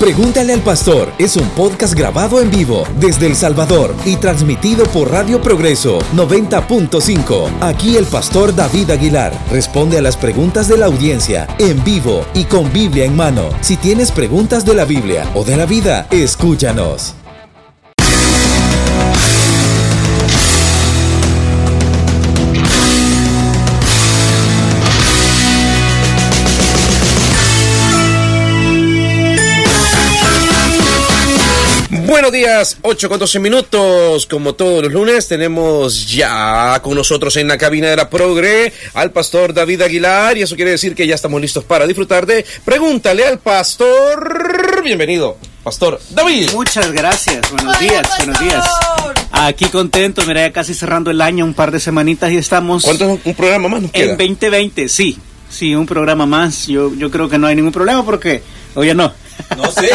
Pregúntale al Pastor es un podcast grabado en vivo desde El Salvador y transmitido por Radio Progreso 90.5. Aquí el Pastor David Aguilar responde a las preguntas de la audiencia en vivo y con Biblia en mano. Si tienes preguntas de la Biblia o de la vida, escúchanos. Buenos días, 8 con 12 minutos. Como todos los lunes, tenemos ya con nosotros en la cabina de la Progre al pastor David Aguilar. Y eso quiere decir que ya estamos listos para disfrutar de Pregúntale al pastor. Bienvenido, pastor David. Muchas gracias. Buenos días, buenos días. Aquí contento, mira, ya casi cerrando el año, un par de semanitas y estamos. ¿Cuánto es un programa más nos queda? En 2020, sí. Sí, un programa más. Yo, yo creo que no hay ningún problema porque, oye, no. No sé.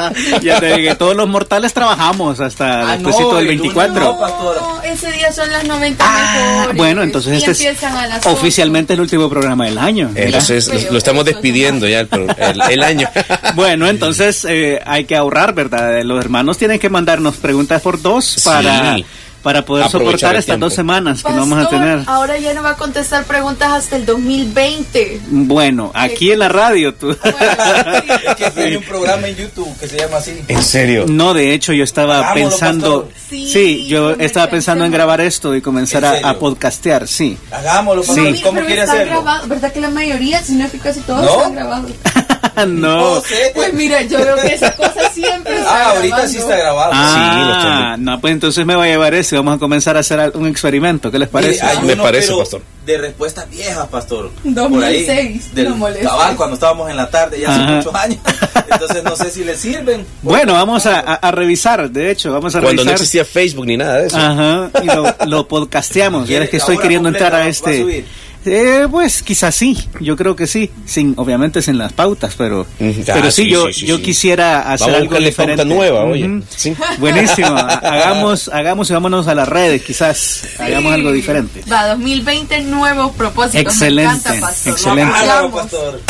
ya te dije, todos los mortales trabajamos hasta Ah, después no, del el 24. último, pastor. No, ese día son las 90 Ah, mejores. bueno, entonces Y este es empiezan a las oficialmente el último programa del año. Entonces lo, lo estamos despidiendo ya el, pro- el- el año. Bueno, entonces eh, hay que ahorrar, ¿verdad? Los hermanos tienen que mandarnos preguntas por dos para, Sí. para poder Aprovechar soportar estas dos semanas que no vamos a tener. Ahora ya no va a contestar preguntas hasta el 2020. Bueno, aquí en la radio tú. Es que tiene un programa en YouTube que se llama así. ¿En serio? No, de hecho yo estaba pensando, sí, Sí, yo estaba pensando en grabar esto y comenzar ¿En a, podcastear, sí. Hagámoslo. Mami, ¿Cómo pero quiere hacerlo? grabado, ¿Verdad que la mayoría, si no es que casi todos ¿No? están grabados? no. No sé, Pues pues. mira, yo veo que esa cosa siempre está Ah, ahorita grabando. sí está grabado. Ah, no, pues entonces me voy a llevar eso y vamos a comenzar a hacer un experimento, ¿qué les Mire, parece? hay Me uno, parece, pastor. De respuestas viejas, pastor. 2006, Por ahí, del no cabal, cuando estábamos en la tarde, ya hace Ajá. muchos años. Entonces no sé si le sirven. Bueno, vamos a, a- a revisar, de hecho, vamos a Cuando no revisar. existía Facebook ni nada de eso. Ajá, y lo, lo podcasteamos. Ya es que estoy ¿La hora queriendo completa entrar a va a este. subir? Eh, pues quizás sí, yo creo que sí, sin, obviamente sin las pautas, pero, pero Ah, sí, sí, yo, sí, sí, yo sí. quisiera hacer Vamos algo diferente. pauta nueva, oye. Ujú. Sí. Buenísimo, ha- hagamos, hagamos y vámonos a las redes, quizás hagamos algo diferente. Va, 2020 nuevos propósitos. Excelente, Me encanta, pastor. Excelente. Pastor.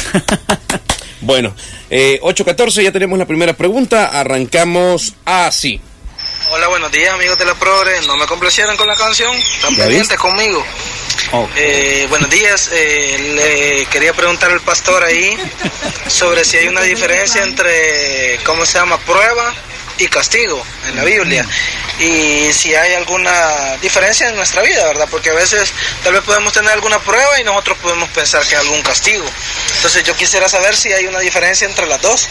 Bueno, eh, 8.14, ya tenemos la primera pregunta. Arrancamos así. Hola, buenos días amigos de la Progre. No me complacieron con la canción. Están ¿Ya pendientes conmigo. Eh, buenos días. Eh, le quería preguntar al pastor ahí sobre si hay una diferencia entre, ¿cómo se llama? Prueba y castigo en la Biblia. Y si hay alguna diferencia en nuestra vida, ¿verdad? Porque a veces tal vez podemos tener alguna prueba y nosotros podemos pensar que hay algún castigo. Entonces yo quisiera saber si hay una diferencia entre las dos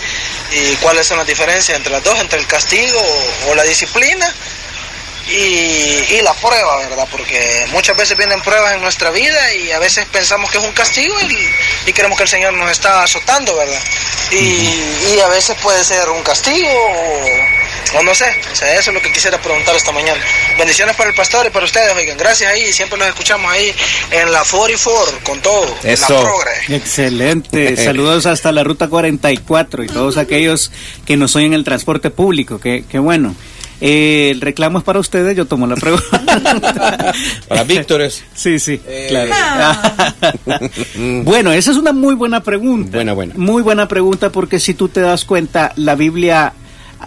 y cuáles son las diferencias entre las dos, entre el castigo o, o la disciplina y, y la prueba, ¿verdad? Porque muchas veces vienen pruebas en nuestra vida y a veces pensamos que es un castigo y, y creemos que el Señor nos está azotando, ¿verdad? Y, y a veces puede ser un castigo o, o no sé. O sea, eso es lo que quisiera preguntar esta mañana. Bendiciones para el pastor y para ustedes, oigan. Gracias ahí. Siempre los escuchamos ahí en la 44 con todo. en Eso. La progre. Excelente, saludos hasta la ruta 44 y todos aquellos que nos oyen en el transporte público, que, que bueno. Eh, el reclamo es para ustedes, yo tomo la pregunta. Para Víctores. Sí, sí, Eh, claro. bueno, esa es una muy buena pregunta. Buena, buena. Muy buena pregunta porque si tú te das cuenta, la Biblia,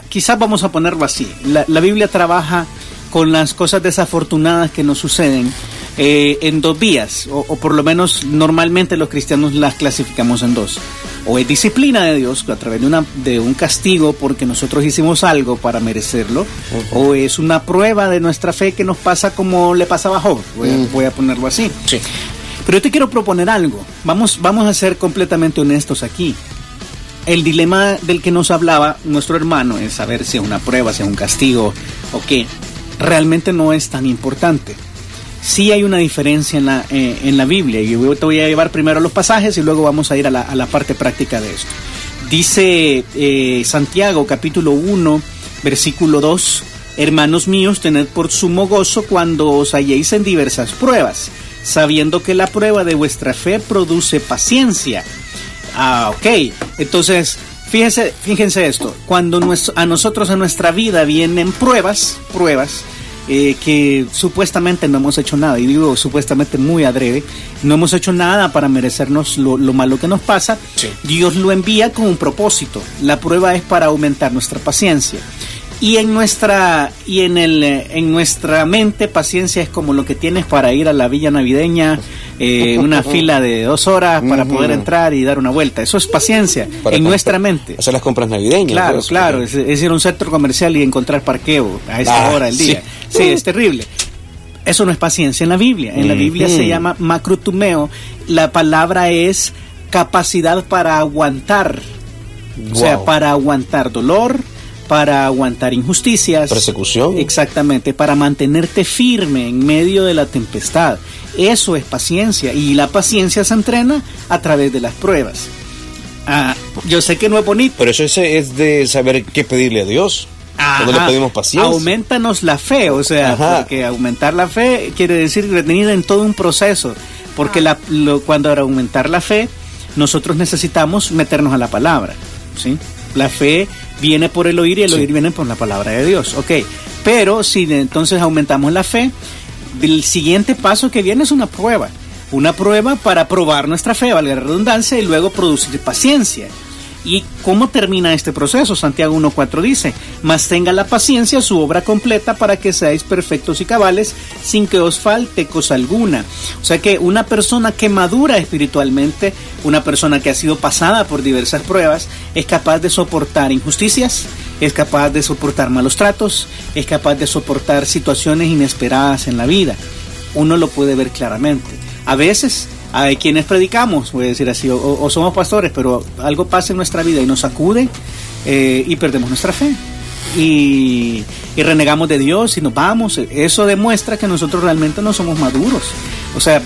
quizás vamos a ponerlo así, la, la Biblia trabaja con las cosas desafortunadas que nos suceden eh, en dos vías, o, o por lo menos normalmente los cristianos las clasificamos en dos. O es disciplina de Dios a través de, una, de un castigo porque nosotros hicimos algo para merecerlo, o es una prueba de nuestra fe que nos pasa como le pasaba a Job, voy a- voy a ponerlo así. Sí. Pero yo te quiero proponer algo. Vamos, vamos a ser completamente honestos aquí. El dilema del que nos hablaba nuestro hermano es saber si es una prueba, si es un castigo o qué. Realmente no es tan importante. Sí hay una diferencia en la, eh, en la Biblia y yo te voy a llevar primero los pasajes y luego vamos a ir a la, a la parte práctica de esto. Dice eh, Santiago capítulo 1 versículo 2, hermanos míos, tened por sumo gozo cuando os halléis en diversas pruebas, sabiendo que la prueba de vuestra fe produce paciencia. Ah, ok. Entonces, fíjense, fíjense esto. Cuando a nosotros en nuestra vida vienen pruebas, pruebas, eh, que supuestamente no hemos hecho nada, y digo supuestamente muy adrede, no hemos hecho nada para merecernos lo, lo malo que nos pasa, Sí. Dios lo envía con un propósito. La prueba es para aumentar nuestra paciencia. Y en nuestra y en el eh, en nuestra mente paciencia es como lo que tienes para ir a la villa navideña, eh, una fila de dos horas para poder entrar y dar una vuelta. Eso es paciencia Para en nuestra mente. Hacer las compras navideñas. Claro, pues. claro, es, es ir a un centro comercial y encontrar parqueo a esa Ah, hora del día. sí. Sí. es terrible. Eso no es paciencia en la Biblia. En la Biblia se llama macrotumeo. La palabra es capacidad para aguantar. O sea, para aguantar dolor, para aguantar injusticias. Persecución. Exactamente, para mantenerte firme en medio de la tempestad. Eso es paciencia. Y la paciencia se entrena a través de las pruebas. Ah, yo sé que no es bonito. Pero eso es, es de saber qué pedirle a Dios. Cuando le Ajá. pedimos paciencia. Aumentanos la fe, o sea, Ajá. porque aumentar la fe quiere decir venir en todo un proceso, porque la, lo- cuando aumentar la fe, nosotros necesitamos meternos a la palabra, ¿sí? La fe viene por el oír y el Sí. oír viene por la palabra de Dios, ok. Pero si entonces aumentamos la fe, el siguiente paso que viene es una prueba. Una prueba para probar nuestra fe, valga la redundancia, y luego producir paciencia. ¿Y cómo termina este proceso? Santiago 1.4 dice, mas tenga la paciencia su obra completa para que seáis perfectos y cabales sin que os falte cosa alguna. O sea que una persona que madura espiritualmente, una persona que ha sido pasada por diversas pruebas, es capaz de soportar injusticias, es capaz de soportar malos tratos, es capaz de soportar situaciones inesperadas en la vida. Uno lo puede ver claramente. A veces hay quienes predicamos, voy a decir así, o, somos pastores, pero algo pasa en nuestra vida y nos sacude eh, y perdemos nuestra fe. Y, y renegamos de Dios y nos vamos. Eso demuestra que nosotros realmente no somos maduros. O sea,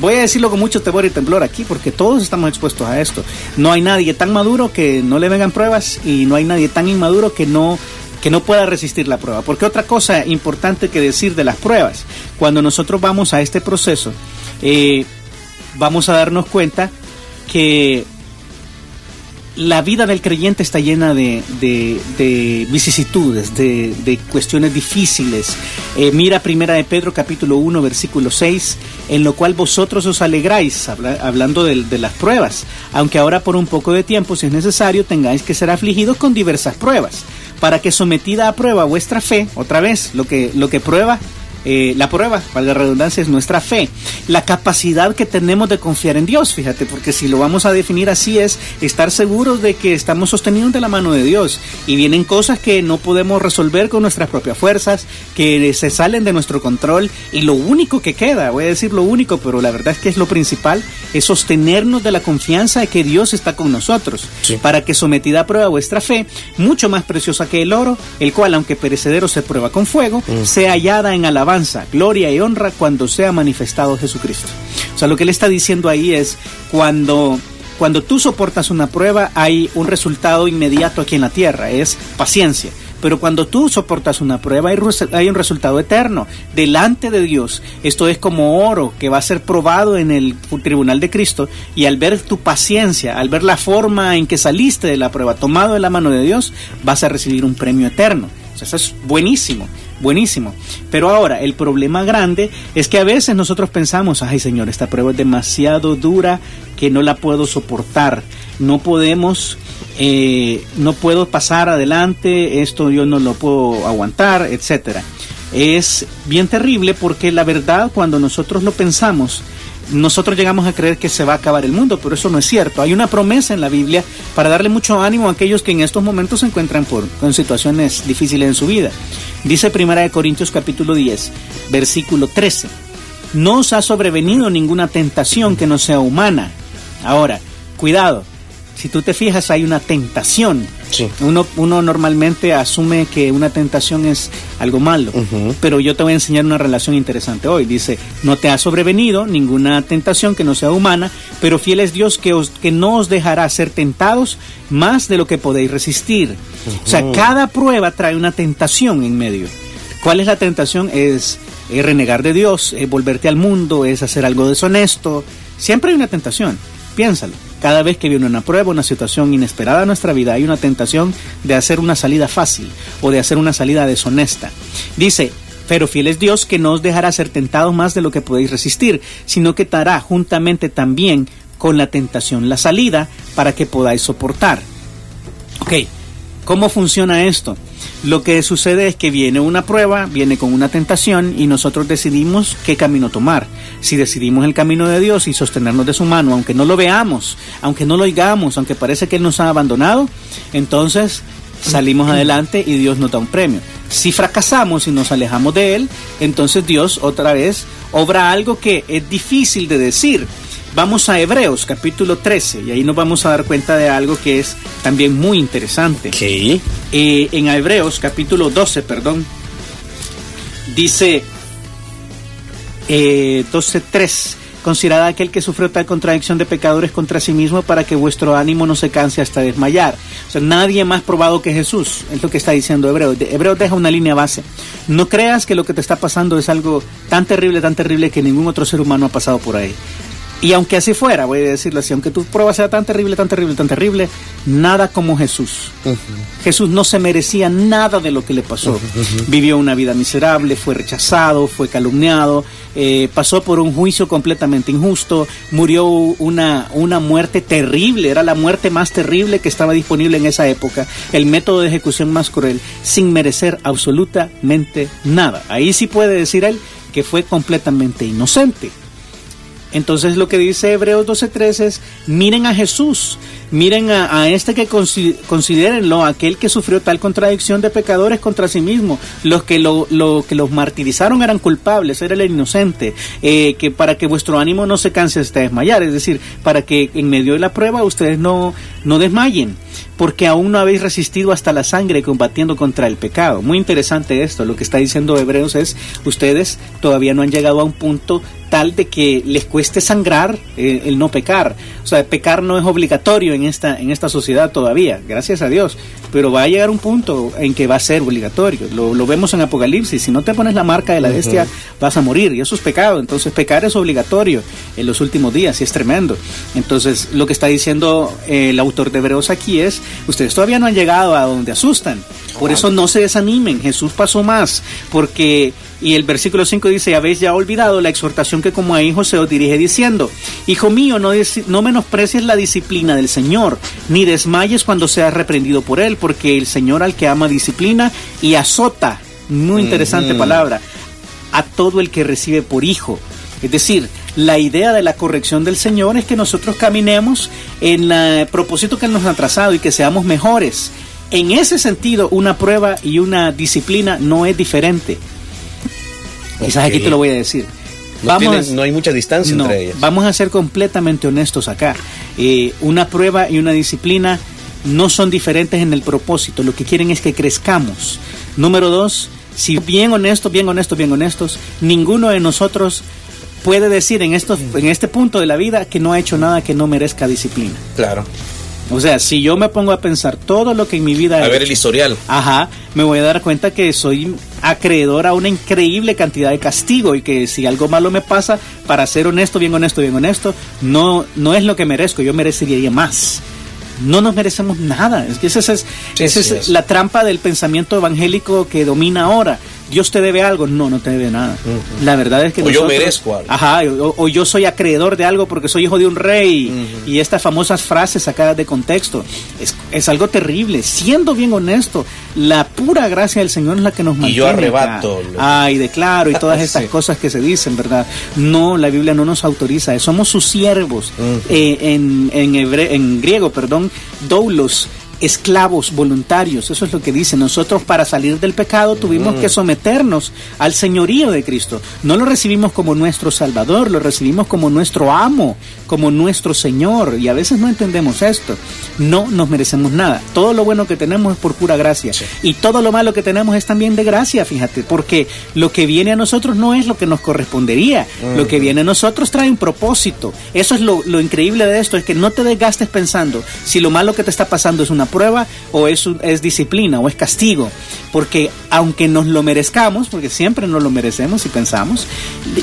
voy a decirlo con mucho temor y temblor aquí, porque todos estamos expuestos a esto. No hay nadie tan maduro que no le vengan pruebas y no hay nadie tan inmaduro que no que no pueda resistir la prueba. Porque otra cosa importante que decir de las pruebas, cuando nosotros vamos a este proceso, eh, vamos a darnos cuenta que la vida del creyente está llena de, de- de vicisitudes, de, de cuestiones difíciles. Eh, mira primera de Pedro capítulo 1 versículo 6, en lo cual vosotros os alegráis, habla- hablando de, de las pruebas, aunque ahora por un poco de tiempo, si es necesario, tengáis que ser afligidos con diversas pruebas, para que sometida a prueba vuestra fe, otra vez, lo que, lo que prueba eh, la prueba, valga la redundancia, es nuestra fe, la capacidad que tenemos de confiar en Dios, fíjate, porque si lo vamos a definir así es estar seguros de que estamos sostenidos de la mano de Dios. Y vienen cosas que no podemos resolver con nuestras propias fuerzas, que se salen de nuestro control y lo único que queda, voy a decir lo único, pero la verdad es que es lo principal, es sostenernos de la confianza de que Dios está con nosotros, Sí. para que sometida a prueba vuestra fe, mucho más preciosa que el oro, el cual aunque perecedero se prueba con fuego, sea hallada en alabanza, gloria y honra cuando sea manifestado Jesucristo. O sea, lo que él está diciendo ahí es cuando cuando tú soportas una prueba hay un resultado inmediato aquí en la tierra, es paciencia. Pero cuando tú soportas una prueba hay, un resultado eterno delante de Dios. Esto es como oro que va a ser probado en el tribunal de Cristo y al ver tu paciencia, al ver la forma en que saliste de la prueba, tomado de la mano de Dios, vas a recibir un premio eterno. O sea, eso es buenísimo, buenísimo. Pero ahora, el problema grande es que a veces nosotros pensamos, ay Señor, esta prueba es demasiado dura que no la puedo soportar. No podemos, eh, no puedo pasar adelante, esto yo no lo puedo aguantar, etcétera. Es bien terrible porque la verdad, cuando nosotros lo pensamos, nosotros llegamos a creer que se va a acabar el mundo, pero eso no es cierto. Hay una promesa en la Biblia para darle mucho ánimo a aquellos que en estos momentos se encuentran con situaciones difíciles en su vida. Dice Primera de Corintios capítulo 10, versículo 13. No os ha sobrevenido ninguna tentación que no sea humana. Ahora, cuidado, si tú te fijas hay una tentación. Sí. Uno, uno normalmente asume que una tentación es algo malo, pero yo te voy a enseñar una relación interesante hoy. Dice, no te ha sobrevenido ninguna tentación que no sea humana, pero fiel es Dios que, os, que no os dejará ser tentados más de lo que podéis resistir. O sea, cada prueba trae una tentación en medio. ¿Cuál es la tentación? Es, es renegar de Dios, es volverte al mundo, es hacer algo deshonesto. Siempre hay una tentación. Piénsalo. Cada vez que viene una prueba, una situación inesperada en nuestra vida, hay una tentación de hacer una salida fácil o de hacer una salida deshonesta. Dice, Pero fiel es Dios que no os dejará ser tentados más de lo que podéis resistir, sino que dará juntamente también con la tentación la salida para que podáis soportar. Ok, ¿cómo funciona esto? Lo que sucede es que viene una prueba, viene con una tentación y nosotros decidimos qué camino tomar. Si decidimos el camino de Dios y sostenernos de su mano, aunque no lo veamos, aunque no lo oigamos, aunque parece que Él nos ha abandonado, entonces salimos adelante y Dios nos da un premio. Si fracasamos y nos alejamos de Él, entonces Dios otra vez obra algo que es difícil de decir. Vamos a Hebreos capítulo 13 y ahí nos vamos a dar cuenta de algo que es también muy interesante. ¿Qué? Eh, en Hebreos capítulo 12, perdón, dice eh, 12.3, considerad aquel que sufrió tal contradicción de pecadores contra sí mismo para que vuestro ánimo no se canse hasta desmayar. O sea, nadie más probado que Jesús, es lo que está diciendo Hebreos. De- Hebreos deja una línea base. No creas que lo que te está pasando es algo tan terrible, tan terrible que ningún otro ser humano ha pasado por ahí. Y aunque así fuera, voy a decirlo así, aunque tu prueba sea tan terrible, tan terrible, tan terrible, nada como Jesús. Jesús no se merecía nada de lo que le pasó. Vivió una vida miserable, fue rechazado, fue calumniado, eh, pasó por un juicio completamente injusto, murió una, una muerte terrible, era la muerte más terrible que estaba disponible en esa época, el método de ejecución más cruel, sin merecer absolutamente nada. Ahí sí puede decir él que fue completamente inocente. Entonces lo que dice Hebreos 12:3 es, miren a Jesús, miren a, a este que consi- considérenlo, aquel que sufrió tal contradicción de pecadores contra sí mismo. Los que lo, lo que los martirizaron eran culpables, era el inocente, eh, que para que vuestro ánimo no se canse hasta desmayar, es decir, para que en medio de la prueba ustedes no, no desmayen porque aún no habéis resistido hasta la sangre combatiendo contra el pecado. Muy interesante esto, lo que está diciendo Hebreos es, ustedes todavía no han llegado a un punto tal de que les cueste sangrar eh, el no pecar. O sea, pecar no es obligatorio en esta, en esta sociedad todavía, gracias a Dios, pero va a llegar un punto en que va a ser obligatorio. Lo, lo vemos en Apocalipsis, si no te pones la marca de la bestia vas a morir y eso es pecado. Entonces pecar es obligatorio en los últimos días y es tremendo. Entonces lo que está diciendo eh, el autor de Hebreos aquí es, ustedes todavía no han llegado a donde asustan. Por eso no se desanimen, Jesús pasó más, porque, y el versículo 5 dice, habéis ya olvidado la exhortación que como a hijos se os dirige diciendo, Hijo mío, no, no menosprecies la disciplina del Señor, ni desmayes cuando seas reprendido por Él, porque el Señor al que ama disciplina y azota, muy interesante palabra, a todo el que recibe por hijo. Es decir, la idea de la corrección del Señor es que nosotros caminemos en el propósito que Él nos ha trazado y que seamos mejores. En ese sentido, una prueba y una disciplina no es diferente. Quizás aquí te lo voy a decir. No, tienen- no hay mucha distancia no, entre ellas. Vamos a ser completamente honestos acá. Eh, una prueba y una disciplina no son diferentes en el propósito. Lo que quieren es que crezcamos. Número dos, si bien honestos, bien honestos, bien honestos, ninguno de nosotros puede decir en, estos, en este punto de la vida que no ha hecho nada que no merezca disciplina. Claro. O sea, si yo me pongo a pensar todo lo que en mi vida... he A ver hecho, el historial. Ajá, me voy a dar cuenta que soy acreedor a una increíble cantidad de castigo y que si algo malo me pasa, para ser honesto, bien honesto, bien honesto, no, no es lo que merezco, yo merecería más. No nos merecemos nada. Es que esa es, Sí, esa sí, es es. la trampa del pensamiento evangélico que domina ahora. Dios te debe algo. No, no te debe nada. La verdad es que O yo merezco algo. Ajá, o, o yo soy acreedor de algo porque soy hijo de un rey. Y estas famosas frases sacadas de contexto. Es, es algo terrible. Siendo bien honesto, la pura gracia del Señor es la que nos Y mantiene. yo arrebato Ay, declaro y todas estas Sí. cosas que se dicen, ¿verdad? No, la Biblia no nos autoriza. Somos sus siervos. Eh, en, en, hebre- en griego, perdón, doulos. Esclavos voluntarios, eso es lo que dice. Nosotros para salir del pecado tuvimos que someternos al señorío de Cristo. No lo recibimos como nuestro Salvador, lo recibimos como nuestro amo, como nuestro Señor. Y a veces no entendemos esto. No nos merecemos nada. Todo lo bueno que tenemos es por pura gracia. Y todo lo malo que tenemos es también de gracia, fíjate, porque lo que viene a nosotros no es lo que nos correspondería. Lo que viene a nosotros trae un propósito. Eso es lo, lo increíble de esto, es que no te desgastes pensando si lo malo que te está pasando es una prueba o es, es disciplina o es castigo. Porque aunque nos lo merezcamos, porque siempre nos lo merecemos y pensamos,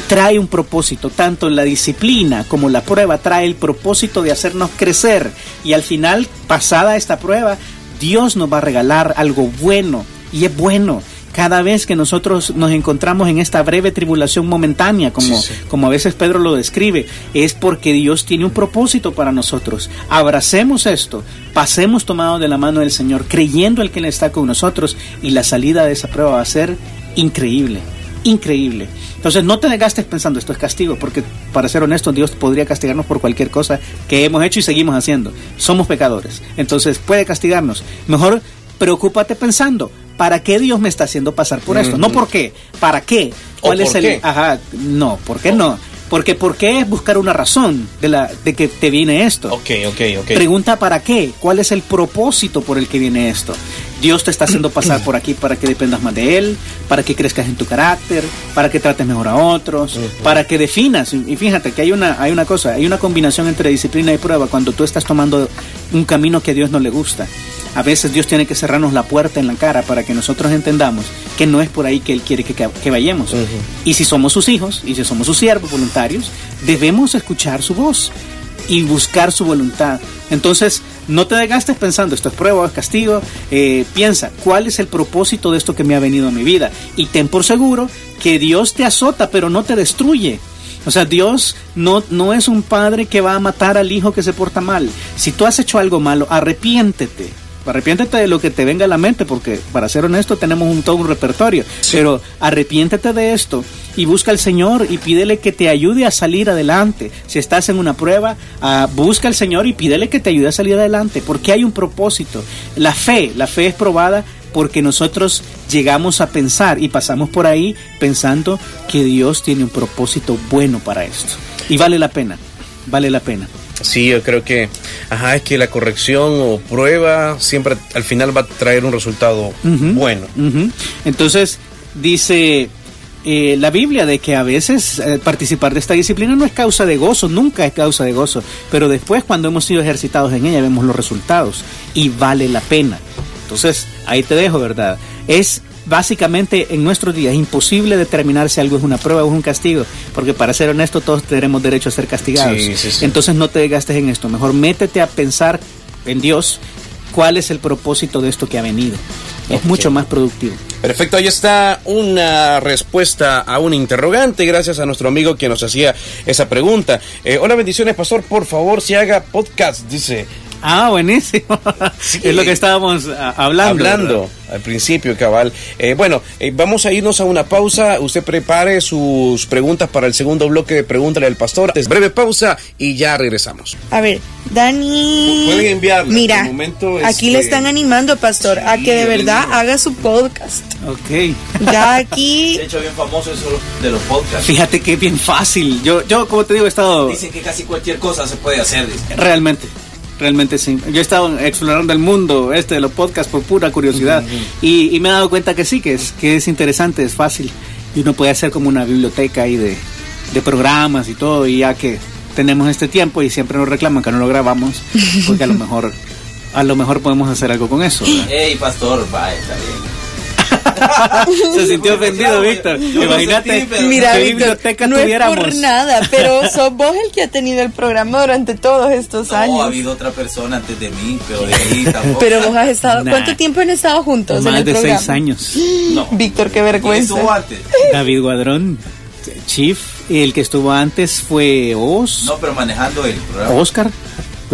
trae un propósito. Tanto la disciplina como la prueba trae el propósito de hacernos crecer. Y al final, pasada esta prueba, Dios nos va a regalar algo bueno. Y es bueno. Cada vez que nosotros nos encontramos en esta breve tribulación momentánea, como, Sí, sí. como a veces Pedro lo describe, es porque Dios tiene un propósito para nosotros. Abracemos esto, pasemos tomados de la mano del Señor, creyendo el que Él está con nosotros y la salida de esa prueba va a ser increíble, increíble. Entonces no te desgastes pensando esto es castigo, porque para ser honesto Dios podría castigarnos por cualquier cosa que hemos hecho y seguimos haciendo. Somos pecadores, entonces puede castigarnos. Mejor preocúpate pensando, ¿para qué Dios me está haciendo pasar por esto? No por qué, ¿para qué? ¿O ¿Cuál es el qué? Ajá, no, ¿por qué no? Porque ¿por qué es buscar una razón de la de que te viene esto? Ok, ok, ok. Pregunta para qué, cuál es el propósito por el que viene esto. Dios te está haciendo pasar por aquí para que dependas más de Él, para que crezcas en tu carácter, para que trates mejor a otros, para que definas. Y fíjate que hay una, hay una cosa, hay una combinación entre disciplina y prueba cuando tú estás tomando un camino que a Dios no le gusta. A veces Dios tiene que cerrarnos la puerta en la cara para que nosotros entendamos que no es por ahí que Él quiere que, que- que vayamos. Y si somos sus hijos, y si somos sus siervos voluntarios, debemos escuchar su voz y buscar su voluntad. Entonces, no te desgastes pensando, esto es prueba o es castigo. Eh, piensa, ¿cuál es el propósito de esto que me ha venido a mi vida? Y ten por seguro que Dios te azota, pero no te destruye. O sea, Dios no, no es un padre que va a matar al hijo que se porta mal. Si tú has hecho algo malo, arrepiéntete. Arrepiéntete de lo que te venga a la mente, porque para ser honesto tenemos un, todo un repertorio. Pero arrepiéntete de esto y busca al Señor y pídele que te ayude a salir adelante. Si estás en una prueba, ah, busca al Señor y pídele que te ayude a salir adelante, porque hay un propósito. La fe, la fe es probada porque nosotros llegamos a pensar y pasamos por ahí pensando que Dios tiene un propósito bueno para esto. Y vale la pena, vale la pena. Sí, yo creo que, ajá, es que la corrección o prueba siempre al final va a traer un resultado bueno. Entonces, dice eh, la Biblia de que a veces eh, participar de esta disciplina no es causa de gozo, nunca es causa de gozo, pero después cuando hemos sido ejercitados en ella vemos los resultados y vale la pena. Entonces, ahí te dejo, ¿verdad? Es básicamente en nuestros días imposible determinar si algo es una prueba o es un castigo, porque para ser honesto todos tenemos derecho a ser castigados. Sí, sí, sí. Entonces no te desgastes en esto, mejor métete a pensar en Dios cuál es el propósito de esto que ha venido. Es mucho más productivo. Perfecto, ahí está una respuesta a un interrogante, gracias a nuestro amigo que nos hacía esa pregunta. Eh, hola, bendiciones, pastor, por favor, si haga podcast, dice. Ah, buenísimo. Sí. Es lo que estábamos ah, hablando. Hablando ¿verdad? al principio, cabal. Eh, bueno, eh, vamos a irnos a una pausa. Usted prepare sus preguntas para el segundo bloque de Pregúntale al Pastor. Es breve pausa y ya regresamos. A ver, Dani. Pueden enviarla, Mira, el momento, aquí este- le están animando, pastor, a que de verdad lindo. haga su podcast. Ok. Ya aquí. De hecho, bien famoso eso de los podcasts. Fíjate que es bien fácil. Yo, yo como te digo, he estado Dicen que casi cualquier cosa se puede hacer. realmente, realmente sí. Yo he estado explorando el mundo este de los podcasts por pura curiosidad y, y me he dado cuenta que sí, que es, que es interesante, es fácil y uno puede hacer como una biblioteca ahí de, de programas y todo y ya que tenemos este tiempo y siempre nos reclaman que no lo grabamos porque a lo mejor a lo mejor podemos hacer algo con eso. ¿verdad? Ey, pastor, va, está bien. Se sintió ofendido, Víctor. Imagínate Mira, Víctor, no es por nada, pero sos vos el que ha tenido el programa durante todos estos No, ha años. habido otra persona antes de mí, pero de ahí tampoco. Pero vos has estado. Nah. ¿Cuánto tiempo han estado juntos en Más el de programa? seis años. no. Víctor, qué ¿Quién vergüenza. estuvo antes? David Guadrón, Chief. El que estuvo antes fue Os, No, pero manejando el programa. Oscar.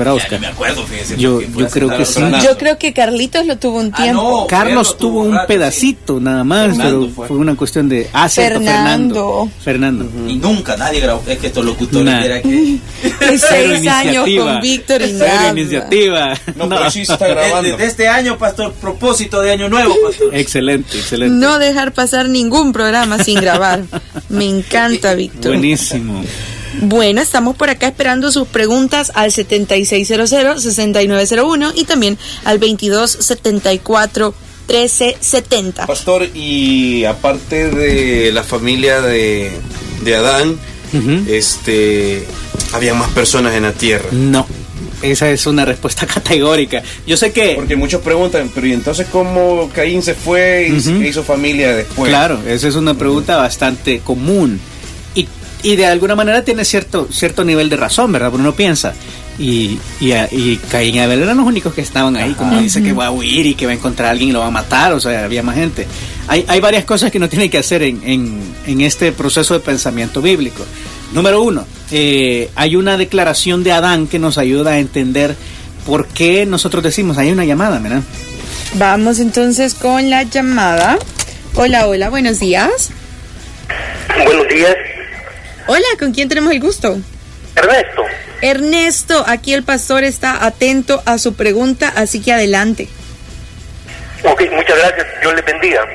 Era Ya Oscar. ni me acuerdo, fíjese. Yo- yo creo que sí. Yo creo que Carlitos lo tuvo un Ah, tiempo. no. Carlos tuvo tuvo un rato, pedacito nada más, Fernando pero fue. fue una cuestión de. Ah, cierto, Fernando. Fernando. Fernando. Y nunca nadie grabó. Es que estos locutores Nah. era que. Seis años con Víctor y nada. iniciativa. No, pero sí está grabando. Desde este año, pastor, propósito de año nuevo, pastor. Excelente, excelente. No dejar pasar ningún programa sin grabar. Me encanta, Víctor. Buenísimo. Bueno, estamos por acá esperando sus preguntas al 7600-6901 y también al 2274-1370. Pastor, y aparte de la familia de, de Adán, este, había más personas en la tierra. No. Esa es una respuesta categórica. Yo sé que. Porque muchos preguntan, pero ¿y entonces cómo Caín se fue y se hizo familia después? Claro, esa es una pregunta bastante común. Y, de alguna manera tiene cierto, cierto nivel de razón, ¿verdad? Porque uno piensa, Y, y, a- y Caín y Abel eran los únicos que estaban ahí, como dice que va a huir y que va a encontrar a alguien y lo va a matar, o sea, había más gente. Hay, hay varias cosas que uno tiene que hacer en, en, en este proceso de pensamiento bíblico. Número uno, eh, hay una declaración de Adán que nos ayuda a entender por qué nosotros decimos, hay una llamada, ¿verdad? Vamos entonces con la llamada. Hola, hola, buenos días. Buenos días, Hola, ¿con quién tenemos el gusto? Ernesto. Ernesto, aquí el pastor está atento a su pregunta, así que adelante. Ok, muchas gracias. Dios le bendiga.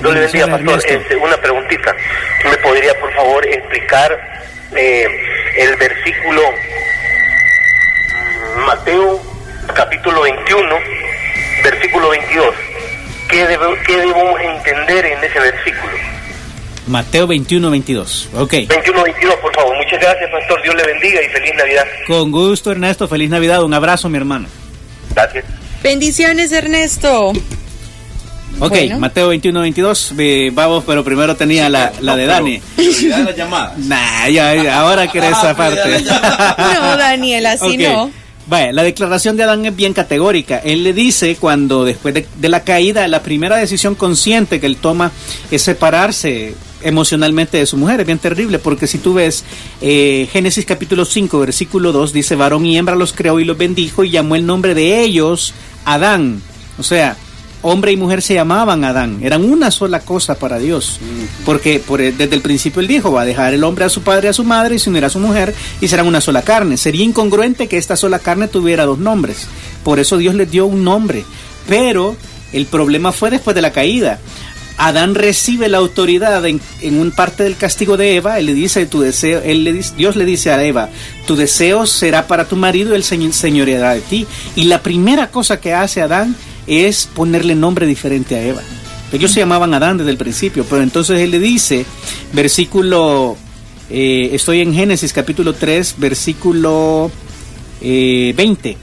Dios le bendiga, pastor. Este, una preguntita. ¿Me podría, por favor, explicar eh, el versículo Mateo, capítulo 21, versículo 22? ¿Qué, debe- qué debemos entender en ese versículo? Mateo 21, 22. Ok. 21, 22, por favor. Muchas gracias, pastor. Dios le bendiga y feliz Navidad. Con gusto, Ernesto. Feliz Navidad. Un abrazo, mi hermano. Gracias. Bendiciones, Ernesto. Ok, Bueno. Mateo 21, 22. eh, vamos, pero primero tenía la, la de Dani. Las llamadas. Nah, ya, ya, ahora querés Ah, esa parte. No, Daniel, así Ok. no. Vaya, la declaración de Adán es bien categórica. Él le dice cuando después de, de la caída, la primera decisión consciente que él toma es separarse emocionalmente de su mujer. Es bien terrible porque si tú ves eh, Génesis capítulo 5, versículo 2, dice, varón y hembra los creó y los bendijo y llamó el nombre de ellos Adán. O sea, hombre y mujer se llamaban Adán, eran una sola cosa para Dios, porque por, desde el principio él dijo, va a dejar el hombre a su padre y a su madre y se unirá a su mujer y serán una sola carne. Sería incongruente que esta sola carne tuviera dos nombres, por eso Dios les dio un nombre, pero el problema fue después de la caída. Adán recibe la autoridad en, un parte del castigo de Eva, él le dice tu deseo, él le Dios le dice a Eva, tu deseo será para tu marido él señ- señoreará de ti. Y la primera cosa que hace Adán es ponerle nombre diferente a Eva. Ellos se llamaban Adán desde el principio, pero entonces él le dice, versículo, eh, estoy en Génesis capítulo 3, versículo eh, 20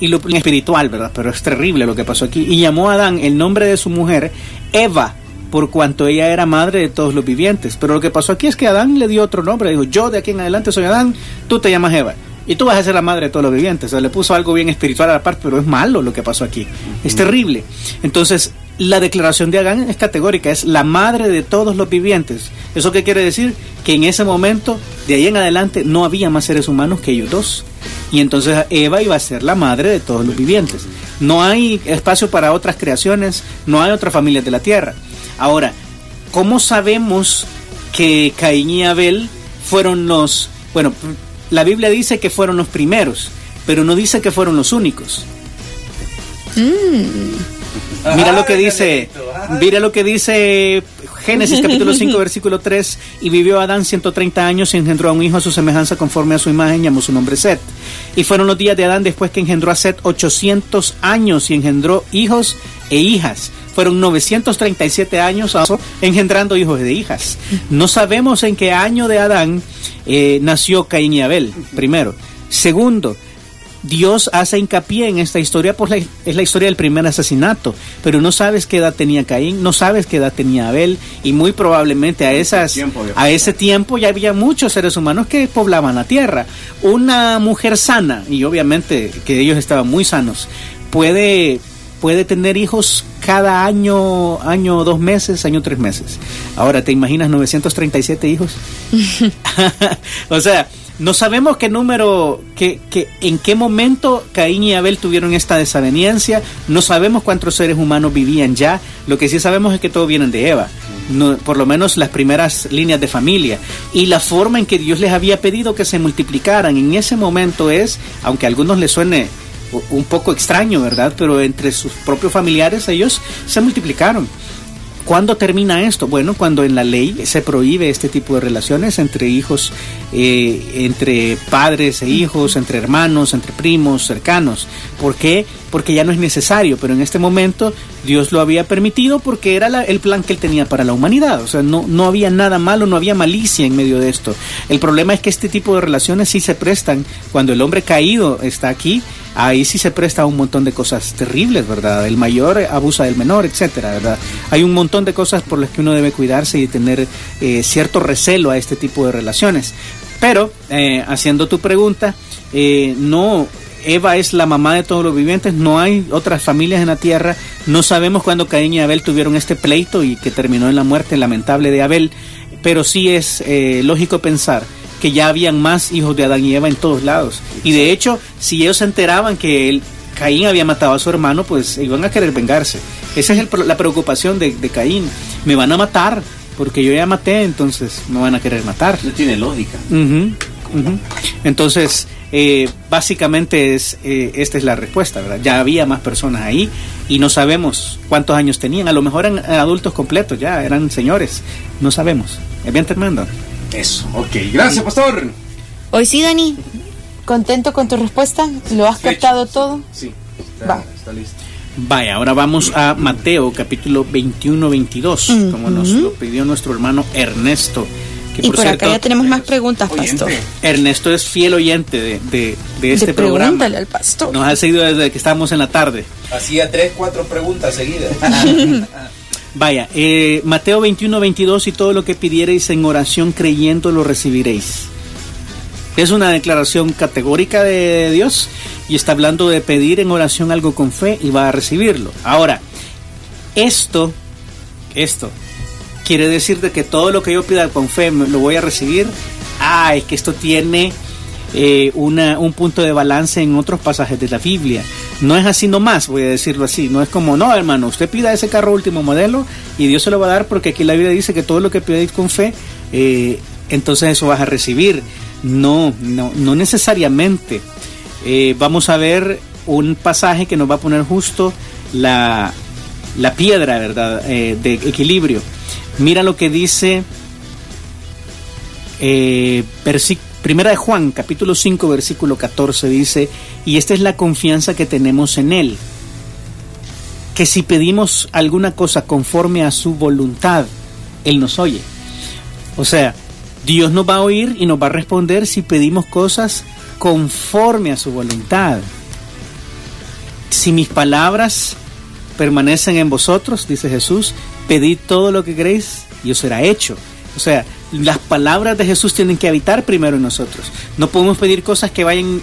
y lo espiritual, ¿verdad? Pero es terrible lo que pasó aquí. Y llamó a Adán el nombre de su mujer Eva, por cuanto ella era madre de todos los vivientes. Pero lo que pasó aquí es que Adán le dio otro nombre. Dijo, yo de aquí en adelante soy Adán, tú te llamas Eva. Y tú vas a ser la madre de todos los vivientes. O sea, le puso algo bien espiritual a la parte, pero es malo lo que pasó aquí. Es terrible. Entonces, la declaración de Adán es categórica, es la madre de todos los vivientes. ¿Eso qué quiere decir? Que en ese momento, de ahí en adelante, no había más seres humanos que ellos dos. Y entonces Eva iba a ser la madre de todos los vivientes. No hay espacio para otras creaciones, no hay otras familias de la tierra. Ahora, ¿cómo sabemos que Caín y Abel fueron los... Bueno, la Biblia dice que fueron los primeros, pero no dice que fueron los únicos. Mira lo que dice, mira lo que dice Génesis capítulo 5 versículo 3, y vivió Adán 130 años y engendró a un hijo a su semejanza conforme a su imagen, llamó su nombre Set. Y fueron los días de Adán después que engendró a Set 800 años y engendró hijos e hijas. Fueron 937 años engendrando hijos e hijas. No sabemos en qué año de Adán eh, nació Caín y Abel, primero. Segundo, Dios hace hincapié en esta historia, pues la- es la historia del primer asesinato, pero no sabes qué edad tenía Caín, no sabes qué edad tenía Abel, y muy probablemente a esas, tiempo a ese tiempo ya había muchos seres humanos que poblaban la tierra. Una mujer sana, y obviamente que ellos estaban muy sanos, puede puede tener hijos cada año, año dos meses, año tres meses. Ahora, ¿te imaginas 937 hijos? o sea, no sabemos qué número, qué, qué- en qué momento Caín y Abel tuvieron esta desaveniencia, no sabemos cuántos seres humanos vivían ya, lo que sí sabemos es que todos vienen de Eva, no- por lo menos las primeras líneas de familia, y la forma en que Dios les había pedido que se multiplicaran en ese momento es, aunque a algunos les suene un poco extraño, ¿verdad? Pero entre sus propios familiares ellos se multiplicaron. ¿Cuándo termina esto? Bueno, cuando en la ley se prohíbe este tipo de relaciones entre hijos, eh, entre padres e hijos, entre hermanos, entre primos, cercanos. ¿Por qué? Porque ya no es necesario, pero en este momento Dios lo había permitido porque era el plan que él tenía para la humanidad. O sea, no, no había nada malo, no había malicia en medio de esto. El problema es que este tipo de relaciones sí se prestan cuando el hombre caído está aquí. Ahí sí se presta un montón de cosas terribles, ¿verdad? El mayor abusa del menor, etcétera, ¿verdad? Hay un montón de cosas por las que uno debe cuidarse y tener eh, cierto recelo a este tipo de relaciones. Pero, eh, haciendo tu pregunta, eh, no, Eva es la mamá de todos los vivientes, no hay otras familias en la tierra, no sabemos cuándo Caín y Abel tuvieron este pleito y que terminó en la muerte lamentable de Abel, pero sí es eh, lógico pensar que ya habían más hijos de Adán y Eva en todos lados. Y de hecho, si ellos se enteraban que Caín había matado a su hermano, pues iban a querer vengarse. Esa es el la preocupación de, de Caín. Me van a matar, porque yo ya maté, entonces me van a querer matar. No tiene lógica. Entonces, eh, básicamente es, eh, esta es la respuesta, ¿verdad? Ya había más personas ahí y no sabemos cuántos años tenían. A lo mejor eran adultos completos, ya eran señores. No sabemos. Es bien tremendo. Eso, ok. Gracias, pastor. Hoy sí, Dani. ¿Contento con tu respuesta? ¿Lo has captado todo? Sí, Va. está listo. Vaya, ahora vamos a Mateo capítulo 21-22, como nos lo pidió nuestro hermano Ernesto. Que Y por acá ya tenemos más preguntas, pastor. Ernesto es fiel oyente de, de- de este De programa. pregúntale al pastor. Nos ha seguido desde que estábamos en la tarde. Hacía tres, cuatro preguntas seguidas. Vaya, eh, Mateo 21, 22 y todo lo que pidiereis en oración creyendo lo recibiréis. Es una declaración categórica de Dios y está hablando de pedir en oración algo con fe y va a recibirlo. Ahora, esto, esto, quiere decir de que todo lo que yo pida con fe lo voy a recibir. Ah, es que esto tiene eh, una, un punto de balance en otros pasajes de la Biblia. No es así nomás, voy a decirlo así. No es como, no, hermano, usted pida ese carro último modelo y Dios se lo va a dar porque aquí la Biblia dice que todo lo que pidáis con fe, eh, entonces eso vas a recibir. No, no, no necesariamente. Eh, vamos a ver un pasaje que nos va a poner justo la, la piedra, ¿verdad? De equilibrio. Mira lo que dice eh, Primera de Juan, capítulo 5, versículo 14, dice, y esta es la confianza que tenemos en Él, que si pedimos alguna cosa conforme a su voluntad, Él nos oye. O sea, Dios nos va a oír y nos va a responder si pedimos cosas conforme a su voluntad. Si mis palabras permanecen en vosotros, dice Jesús, pedid todo lo que queréis y os será hecho. O sea, las palabras de Jesús tienen que habitar primero en nosotros. No podemos pedir cosas que vayan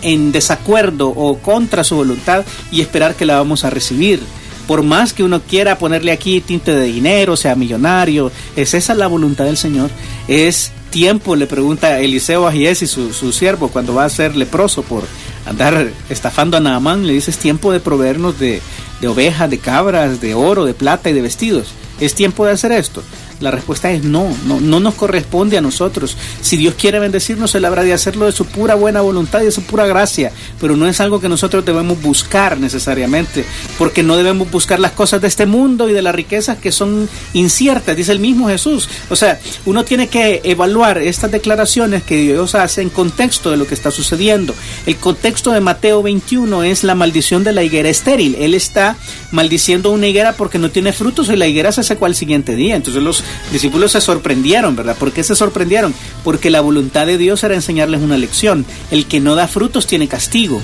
en desacuerdo o contra su voluntad y esperar que la vamos a recibir. Por más que uno quiera ponerle aquí tinte de dinero, sea millonario, ¿es esa la voluntad del Señor? Es tiempo, le pregunta Eliseo a Giesi, su, su siervo, cuando va a ser leproso por andar estafando a Naamán, le dice, es tiempo de proveernos de, de ovejas, de cabras, de oro, de plata y de vestidos. ¿Es tiempo de hacer esto? La respuesta es no, no, no nos corresponde a nosotros. Si Dios quiere bendecirnos, Él habrá de hacerlo de su pura buena voluntad y de su pura gracia, pero no es algo que nosotros debemos buscar necesariamente, porque no debemos buscar las cosas de este mundo y de las riquezas que son inciertas, dice el mismo Jesús. O sea, uno tiene que evaluar estas declaraciones que Dios hace en contexto de lo que está sucediendo. El contexto de Mateo 21 es la maldición de la higuera estéril. Él está maldiciendo una higuera porque no tiene frutos y la higuera se secó al siguiente día. Entonces los discípulos se sorprendieron, ¿verdad? ¿Por qué se sorprendieron? Porque la voluntad de Dios era enseñarles una lección. El que no da frutos tiene castigo.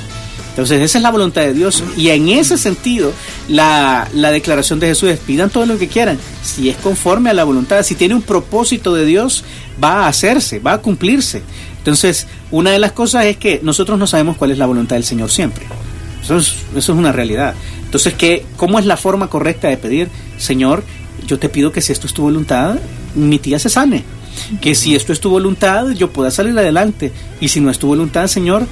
Entonces esa es la voluntad de Dios y en ese sentido la, la declaración de Jesús es pidan todo lo que quieran, si es conforme a la voluntad, si tiene un propósito de Dios va a hacerse, va a cumplirse. Entonces una de las cosas es que nosotros no sabemos cuál es la voluntad del Señor siempre. Eso es, eso es una realidad. Entonces, ¿qué, ¿cómo es la forma correcta de pedir? Señor, yo te pido que si esto es tu voluntad, mi tía se sane. Que si esto es tu voluntad, yo pueda salir adelante. Y si no es tu voluntad, Señor,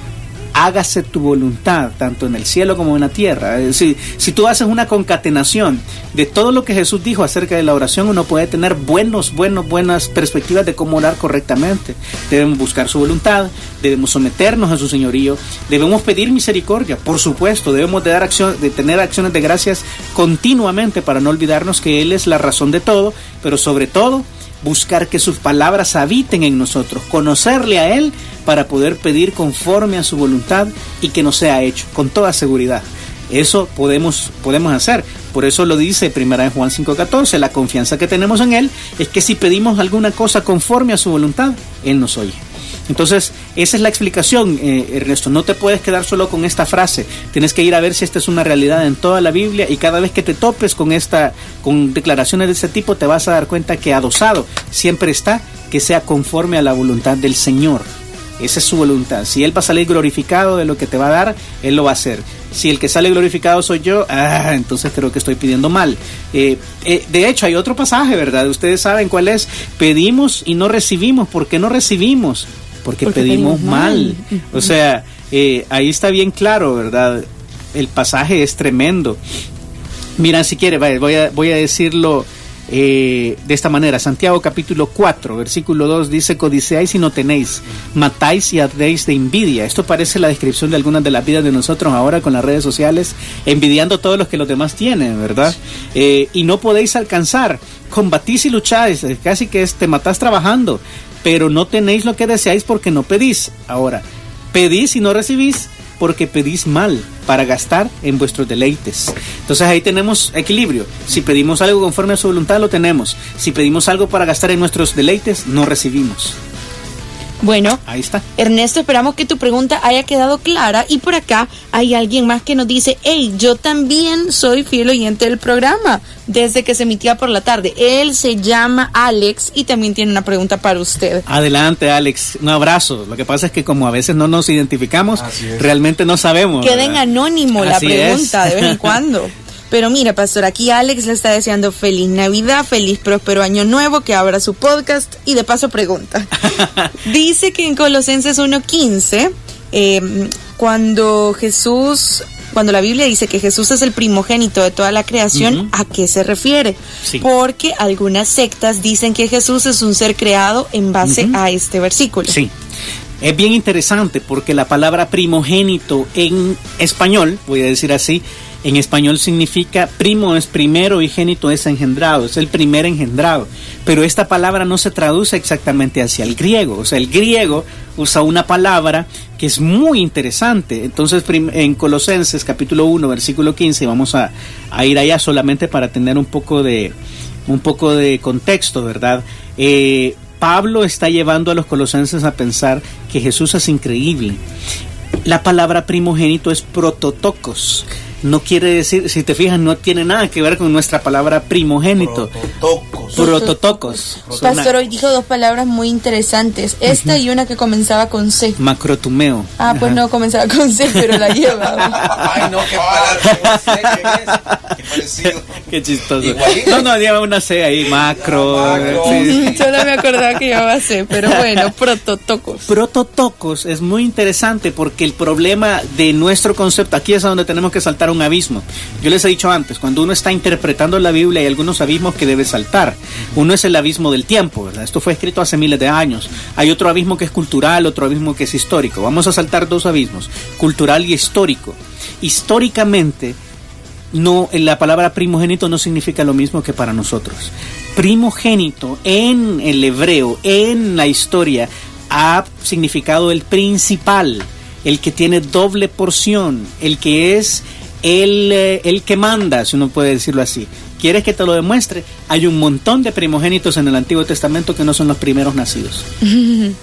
hágase tu voluntad, tanto en el cielo como en la tierra. Si tú haces una concatenación de todo lo que Jesús dijo acerca de la oración, uno puede tener buenos, buenos, buenas perspectivas de cómo orar correctamente. Debemos buscar su voluntad, debemos someternos a su señorío, debemos pedir misericordia, por supuesto, debemos de dar acción, de tener acciones de gracias continuamente para no olvidarnos que Él es la razón de todo, pero sobre todo buscar que sus palabras habiten en nosotros, conocerle a Él para poder pedir conforme a su voluntad y que nos sea hecho, con toda seguridad. Eso podemos, podemos hacer. Por eso lo dice primera Juan 5.14. La confianza que tenemos en Él es que si pedimos alguna cosa conforme a su voluntad, Él nos oye. Entonces, esa es la explicación, eh, Ernesto. No te puedes quedar solo con esta frase. Tienes que ir a ver si esta es una realidad en toda la Biblia y cada vez que te topes con esta, con declaraciones de este tipo, te vas a dar cuenta que adosado siempre está que sea conforme a la voluntad del Señor. Esa es su voluntad. Si Él va a salir glorificado de lo que te va a dar, Él lo va a hacer. Si el que sale glorificado soy yo, ah, entonces creo que estoy pidiendo mal. Eh, eh, de hecho, hay otro pasaje, ¿verdad? Ustedes saben cuál es. Pedimos y no recibimos. ¿Por qué no recibimos? Porque, Porque pedimos, pedimos mal. mal. O sea, eh, ahí está bien claro, ¿verdad? El pasaje es tremendo. Mira, si quiere, vaya, voy a, voy a decirlo eh, de esta manera. Santiago capítulo 4, versículo 2 dice, codiciáis y no tenéis, matáis y ardéis de envidia. Esto parece la descripción de algunas de las vidas de nosotros ahora con las redes sociales, envidiando todos los que los demás tienen, ¿verdad? Eh, y no podéis alcanzar, combatís y lucháis, casi que es, te matás trabajando, pero no tenéis lo que deseáis porque no pedís. Ahora, pedís y no recibís porque pedís mal para gastar en vuestros deleites. Entonces ahí tenemos equilibrio. Si pedimos algo conforme a su voluntad, lo tenemos. Si pedimos algo para gastar en nuestros deleites, no recibimos. Bueno, Ahí está. Ernesto, esperamos que tu pregunta haya quedado clara y por acá hay alguien más que nos dice, hey, yo también soy fiel oyente del programa desde que se emitía por la tarde. Él se llama Alex y también tiene una pregunta para usted. Adelante, Alex. Un abrazo. Lo que pasa es que como a veces no nos identificamos, realmente no sabemos. Queda en ¿verdad? anónimo la pregunta es. de vez en cuando. Pero mira, pastor, aquí Alex le está deseando feliz Navidad, feliz próspero año nuevo, que abra su podcast y de paso pregunta. Dice que en Colosenses 1.15, eh, cuando Jesús, cuando la Biblia dice que Jesús es el primogénito de toda la creación. ¿a qué se refiere? Sí. Porque algunas sectas dicen que Jesús es un ser creado en base a este versículo. Sí. Es bien interesante porque la palabra primogénito en español, voy a decir así, en español significa primo es primero y génito es engendrado, es el primer engendrado. Pero esta palabra no se traduce exactamente hacia el griego. O sea, el griego usa una palabra que es muy interesante. Entonces, en Colosenses capítulo 1, versículo 15, vamos a, a ir allá solamente para tener un poco de, un poco de contexto, ¿verdad? Eh, Pablo está llevando a los colosenses a pensar que Jesús es increíble. La palabra primogénito es prototocos. No quiere decir, si te fijas, no tiene nada que ver con nuestra palabra primogénito. Prototocos. Prototocos. Pastor, hoy dijo dos palabras muy interesantes. Esta y una que comenzaba con C. Macrotumeo. Ah, pues Ajá. no comenzaba con C, pero la lleva. Ay, no, qué palabra. sé qué es. Qué parecido. Qué chistoso. Igualito. No, no, lleva una C ahí, macro. Macro. sí. Solo me acordaba que llevaba C, pero bueno, prototocos. Prototocos es muy interesante porque el problema de nuestro concepto, aquí es a donde tenemos que saltar un abismo. Yo les he dicho antes, cuando uno está interpretando la Biblia hay algunos abismos que debe saltar. Uno es el abismo del tiempo, ¿verdad? Esto fue escrito hace miles de años. Hay otro abismo que es cultural, otro abismo que es histórico. Vamos a saltar dos abismos, cultural y histórico. Históricamente, no, la palabra primogénito no significa lo mismo que para nosotros. Primogénito en el hebreo, en la historia, ha significado el principal, el que tiene doble porción, el que es el, eh, el que manda, si uno puede decirlo así. ¿Quieres que te lo demuestre? Hay un montón de primogénitos en el Antiguo Testamento que no son los primeros nacidos.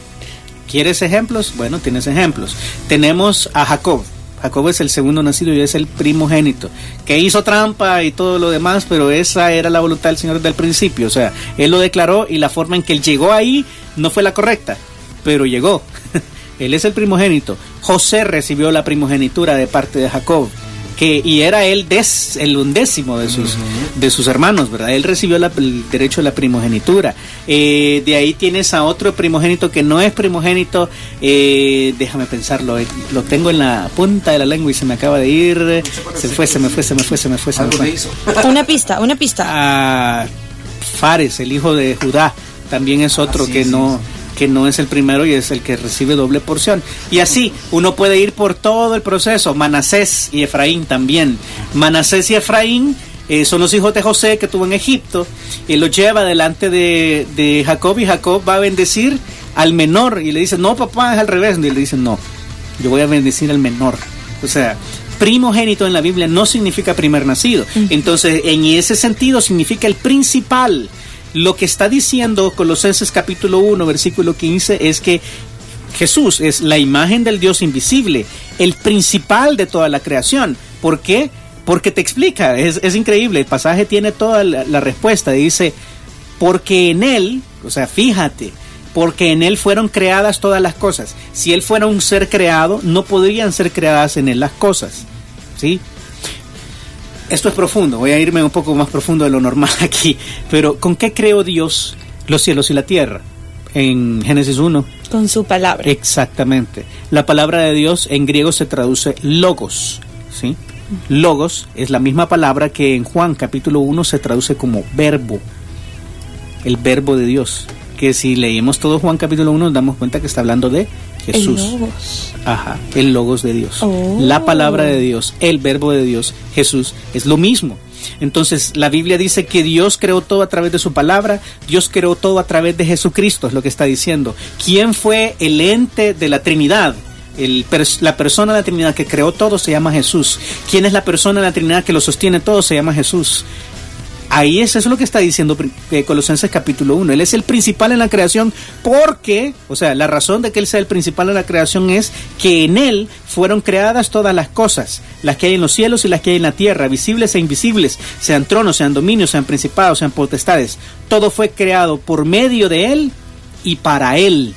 ¿Quieres ejemplos? Bueno, tienes ejemplos. Tenemos a Jacob. Jacob es el segundo nacido y es el primogénito, que hizo trampa y todo lo demás, pero esa era la voluntad del Señor desde el principio. O sea, Él lo declaró y la forma en que Él llegó ahí no fue la correcta, pero llegó. él es el primogénito. José recibió la primogenitura de parte de Jacob. Que, y era él des- el undécimo de sus, de sus hermanos, ¿verdad? Él recibió la- el derecho a la primogenitura. Eh, de ahí tienes a otro primogénito que no es primogénito, eh, déjame pensarlo, eh, lo tengo en la punta de la lengua y se me acaba de ir, se fue, se me fue, se me fue, se me fue, se me fue. Una pista, una pista. a Fares, el hijo de Judá, también es otro Ah, sí, que sí, no que no es el primero y es el que recibe doble porción. Y así, uno puede ir por todo el proceso. Manasés y Efraín también. Manasés y Efraín eh, son los hijos de José que tuvo en Egipto. Y los lleva delante de, de Jacob y Jacob va a bendecir al menor. Y le dice, no papá, es al revés. Y le dice, no, yo voy a bendecir al menor. O sea, primogénito en la Biblia no significa primer nacido. Entonces, en ese sentido significa el principal. Lo que está diciendo Colosenses capítulo 1, versículo 15 es que Jesús es la imagen del Dios invisible, el principal de toda la creación. ¿Por qué? Porque te explica, es, es increíble, el pasaje tiene toda la, la respuesta, dice, porque en Él, o sea, fíjate, porque en Él fueron creadas todas las cosas. Si Él fuera un ser creado, no podrían ser creadas en Él las cosas. ¿Sí? Esto es profundo, voy a irme un poco más profundo de lo normal aquí, pero ¿con qué creó Dios los cielos y la tierra? En Génesis 1. Con su palabra. Exactamente. La palabra de Dios en griego se traduce logos, ¿sí? Logos es la misma palabra que en Juan capítulo 1 se traduce como verbo, el verbo de Dios. Que si leemos todo Juan capítulo 1 nos damos cuenta que está hablando de Jesús. El logos. Ajá, el logos de Dios. Oh. La palabra de Dios, el verbo de Dios, Jesús, es lo mismo. Entonces la Biblia dice que Dios creó todo a través de su palabra, Dios creó todo a través de Jesucristo, es lo que está diciendo. ¿Quién fue el ente de la Trinidad? El la persona de la Trinidad que creó todo se llama Jesús. ¿Quién es la persona de la Trinidad que lo sostiene todo? Se llama Jesús. Ahí es eso es lo que está diciendo eh, Colosenses capítulo 1. Él es el principal en la creación porque, o sea, la razón de que Él sea el principal en la creación es que en Él fueron creadas todas las cosas, las que hay en los cielos y las que hay en la tierra, visibles e invisibles, sean tronos, sean dominios, sean principados, sean potestades. Todo fue creado por medio de Él y para Él.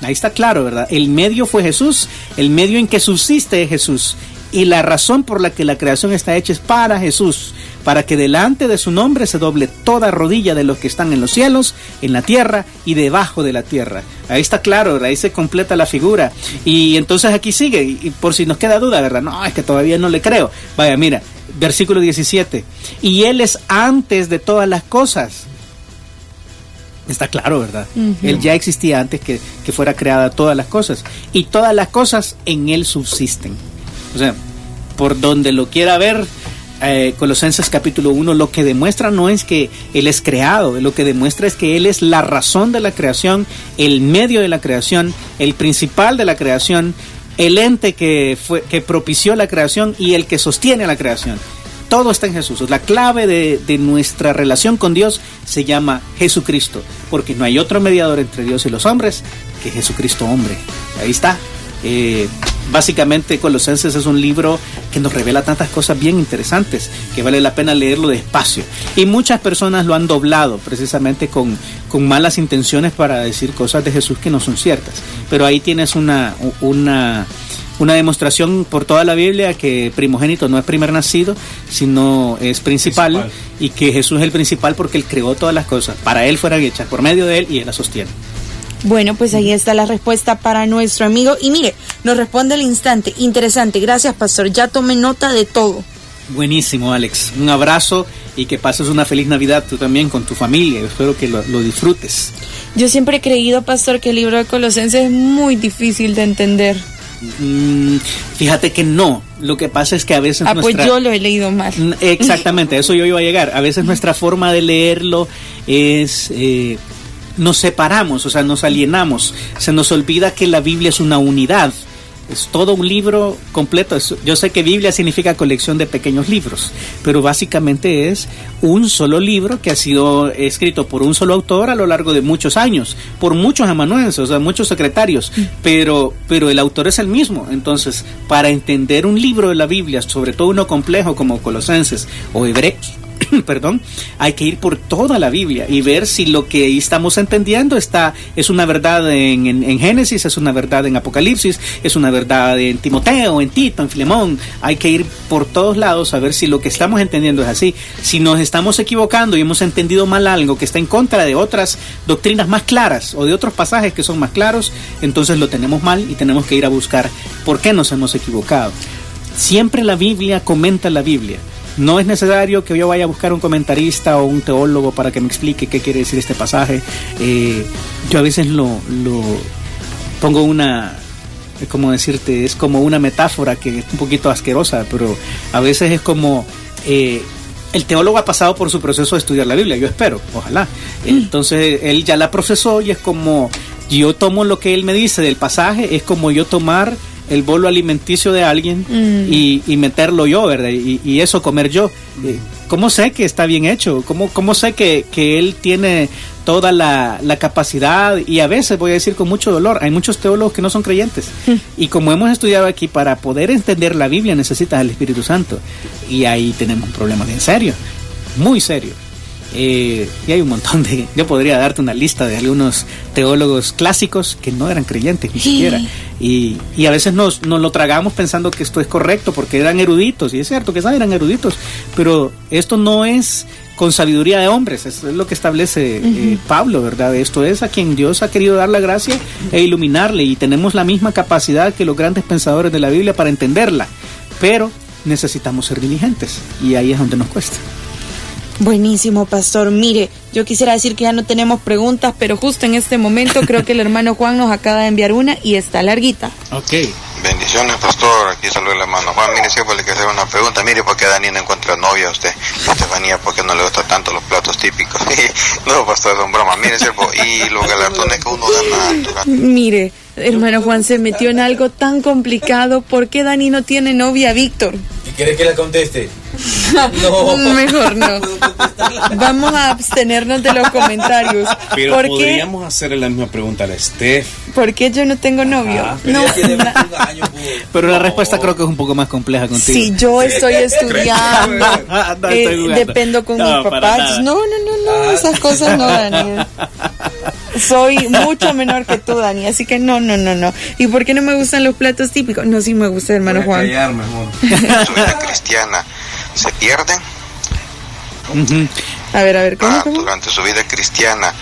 Ahí está claro, ¿verdad? El medio fue Jesús, el medio en que subsiste es Jesús. Y la razón por la que la creación está hecha es para Jesús, para que delante de su nombre se doble toda rodilla de los que están en los cielos, en la tierra y debajo de la tierra. Ahí está claro, ahí se completa la figura. Y entonces aquí sigue, y y por si nos queda duda, ¿verdad? No, es que todavía no le creo. Vaya, mira, versículo 17. Y Él es antes de todas las cosas. Está claro, ¿verdad? Él ya existía antes que, que fuera creada todas las cosas. Y todas las cosas en Él subsisten. O sea, por donde lo quiera ver, eh, Colosenses capítulo 1, lo que demuestra no es que Él es creado, lo que demuestra es que Él es la razón de la creación, el medio de la creación, el principal de la creación, el ente que, fue, que propició la creación y el que sostiene la creación. Todo está en Jesús. La clave de, de, nuestra relación con Dios se llama Jesucristo, porque no hay otro mediador entre Dios y los hombres que Jesucristo hombre. Ahí está. Eh, básicamente Colosenses es un libro que nos revela tantas cosas bien interesantes que vale la pena leerlo despacio. Y muchas personas lo han doblado precisamente con, con malas intenciones para decir cosas de Jesús que no son ciertas. Pero ahí tienes una... una una demostración por toda la Biblia que primogénito no es primer nacido, sino es principal, principal, y que Jesús es el principal porque Él creó todas las cosas. Para Él fueran hechas por medio de Él y Él las sostiene. Bueno, pues ahí está la respuesta para nuestro amigo. Y mire, nos responde al instante. Interesante. Gracias, pastor. Ya tomé nota de todo. Buenísimo, Alex. Un abrazo y que pases una feliz Navidad tú también con tu familia. Espero que lo, lo disfrutes. Yo siempre he creído, pastor, que el libro de Colosenses es muy difícil de entender. Mm, fíjate que no. Lo que pasa es que a veces. Ah, pues yo lo he leído mal. Exactamente, eso yo iba a llegar. A veces nuestra forma de leerlo es. Eh, nos separamos, o sea, nos alienamos. Se nos olvida que la Biblia es una unidad. Es todo un libro completo. Yo sé que Biblia significa colección de pequeños libros, pero básicamente es un solo libro que ha sido escrito por un solo autor a lo largo de muchos años, por muchos amanuenses, o sea, muchos secretarios, pero, pero el autor es el mismo. Entonces, para entender un libro de la Biblia, sobre todo uno complejo como Colosenses o Hebreos, perdón, hay que ir por toda la Biblia y ver si lo que estamos entendiendo está es una verdad en, en, en, Génesis, es una verdad en Apocalipsis, es una verdad en Timoteo, en Tito, en Filemón. Hay que ir por todos lados a ver si lo que estamos entendiendo es así. Si nos estamos equivocando y hemos entendido mal algo que está en contra de otras doctrinas más claras o de otros pasajes que son más claros, entonces lo tenemos mal y tenemos que ir a buscar por qué nos hemos equivocado. Siempre la Biblia comenta la Biblia. No es necesario que yo vaya a buscar un comentarista o un teólogo para que me explique qué quiere decir este pasaje. Eh, yo a veces lo, lo pongo una, como decirte, es como una metáfora que es un poquito asquerosa, pero a veces es como eh, el teólogo ha pasado por su proceso de estudiar la Biblia, yo espero, ojalá. Entonces él ya la procesó y es como yo tomo lo que él me dice del pasaje, es como yo tomar el bolo alimenticio de alguien Mm. y, y meterlo yo, ¿verdad? Y, y eso comer yo. Eh, ¿Cómo sé que está bien hecho? ¿Cómo, cómo sé que, que él tiene toda la, la capacidad? Y a veces, voy a decir con mucho dolor, hay muchos teólogos que no son creyentes. Y como hemos estudiado aquí, para poder entender la Biblia necesitas al Espíritu Santo. Y ahí tenemos un problema bien serio, muy serio. Eh, y hay un montón de... Yo podría darte una lista de algunos teólogos clásicos que no eran creyentes ni Sí. siquiera. Y, y a veces nos, nos lo tragamos pensando que esto es correcto porque eran eruditos. Y es cierto que eran eruditos. Pero esto no es con sabiduría de hombres. Eso es lo que establece eh, Pablo, ¿verdad? Esto es a quien Dios ha querido dar la gracia e iluminarle. Y tenemos la misma capacidad que los grandes pensadores de la Biblia para entenderla. Pero necesitamos ser diligentes. Y ahí es donde nos cuesta. Buenísimo, pastor. Mire, yo quisiera decir que ya no tenemos preguntas, pero justo en este momento creo que el hermano Juan nos acaba de enviar una y está larguita. Ok. Bendiciones, pastor. Aquí saluda el hermano Juan. Mire, siempre le quiero hacer una pregunta. Mire, ¿por qué Dani no encuentra novia a usted? Estefanía, ¿por qué no le gustan tanto los platos típicos? no, pastor, son broma. Mire, siervo, y los galardones que uno gana Mire, hermano Juan se metió en algo tan complicado. ¿Por qué Dani no tiene novia, Víctor? ¿Y quieres que la conteste? No. Mejor no. Vamos a abstenernos de los comentarios. Pero ¿Por qué, podríamos hacerle la misma pregunta a la Steph. ¿Por qué yo no tengo novio? Ah, no, tiene na- 21 años, pues. Pero la respuesta creo que es un poco más compleja contigo. si yo estoy estudiando, Ah, no, eh, estoy jugando. dependo con No, mis papás. No, no, no, no, Ah. esas cosas no, Daniel. Soy mucho menor que tú, Dani, así que no, no, no, no. ¿Y por qué no me gustan los platos típicos? No, sí me gusta, hermano Voy a Juan. amor. su vida cristiana se pierden. A ver, a ver, ¿cómo? Ah, cómo? durante su vida cristiana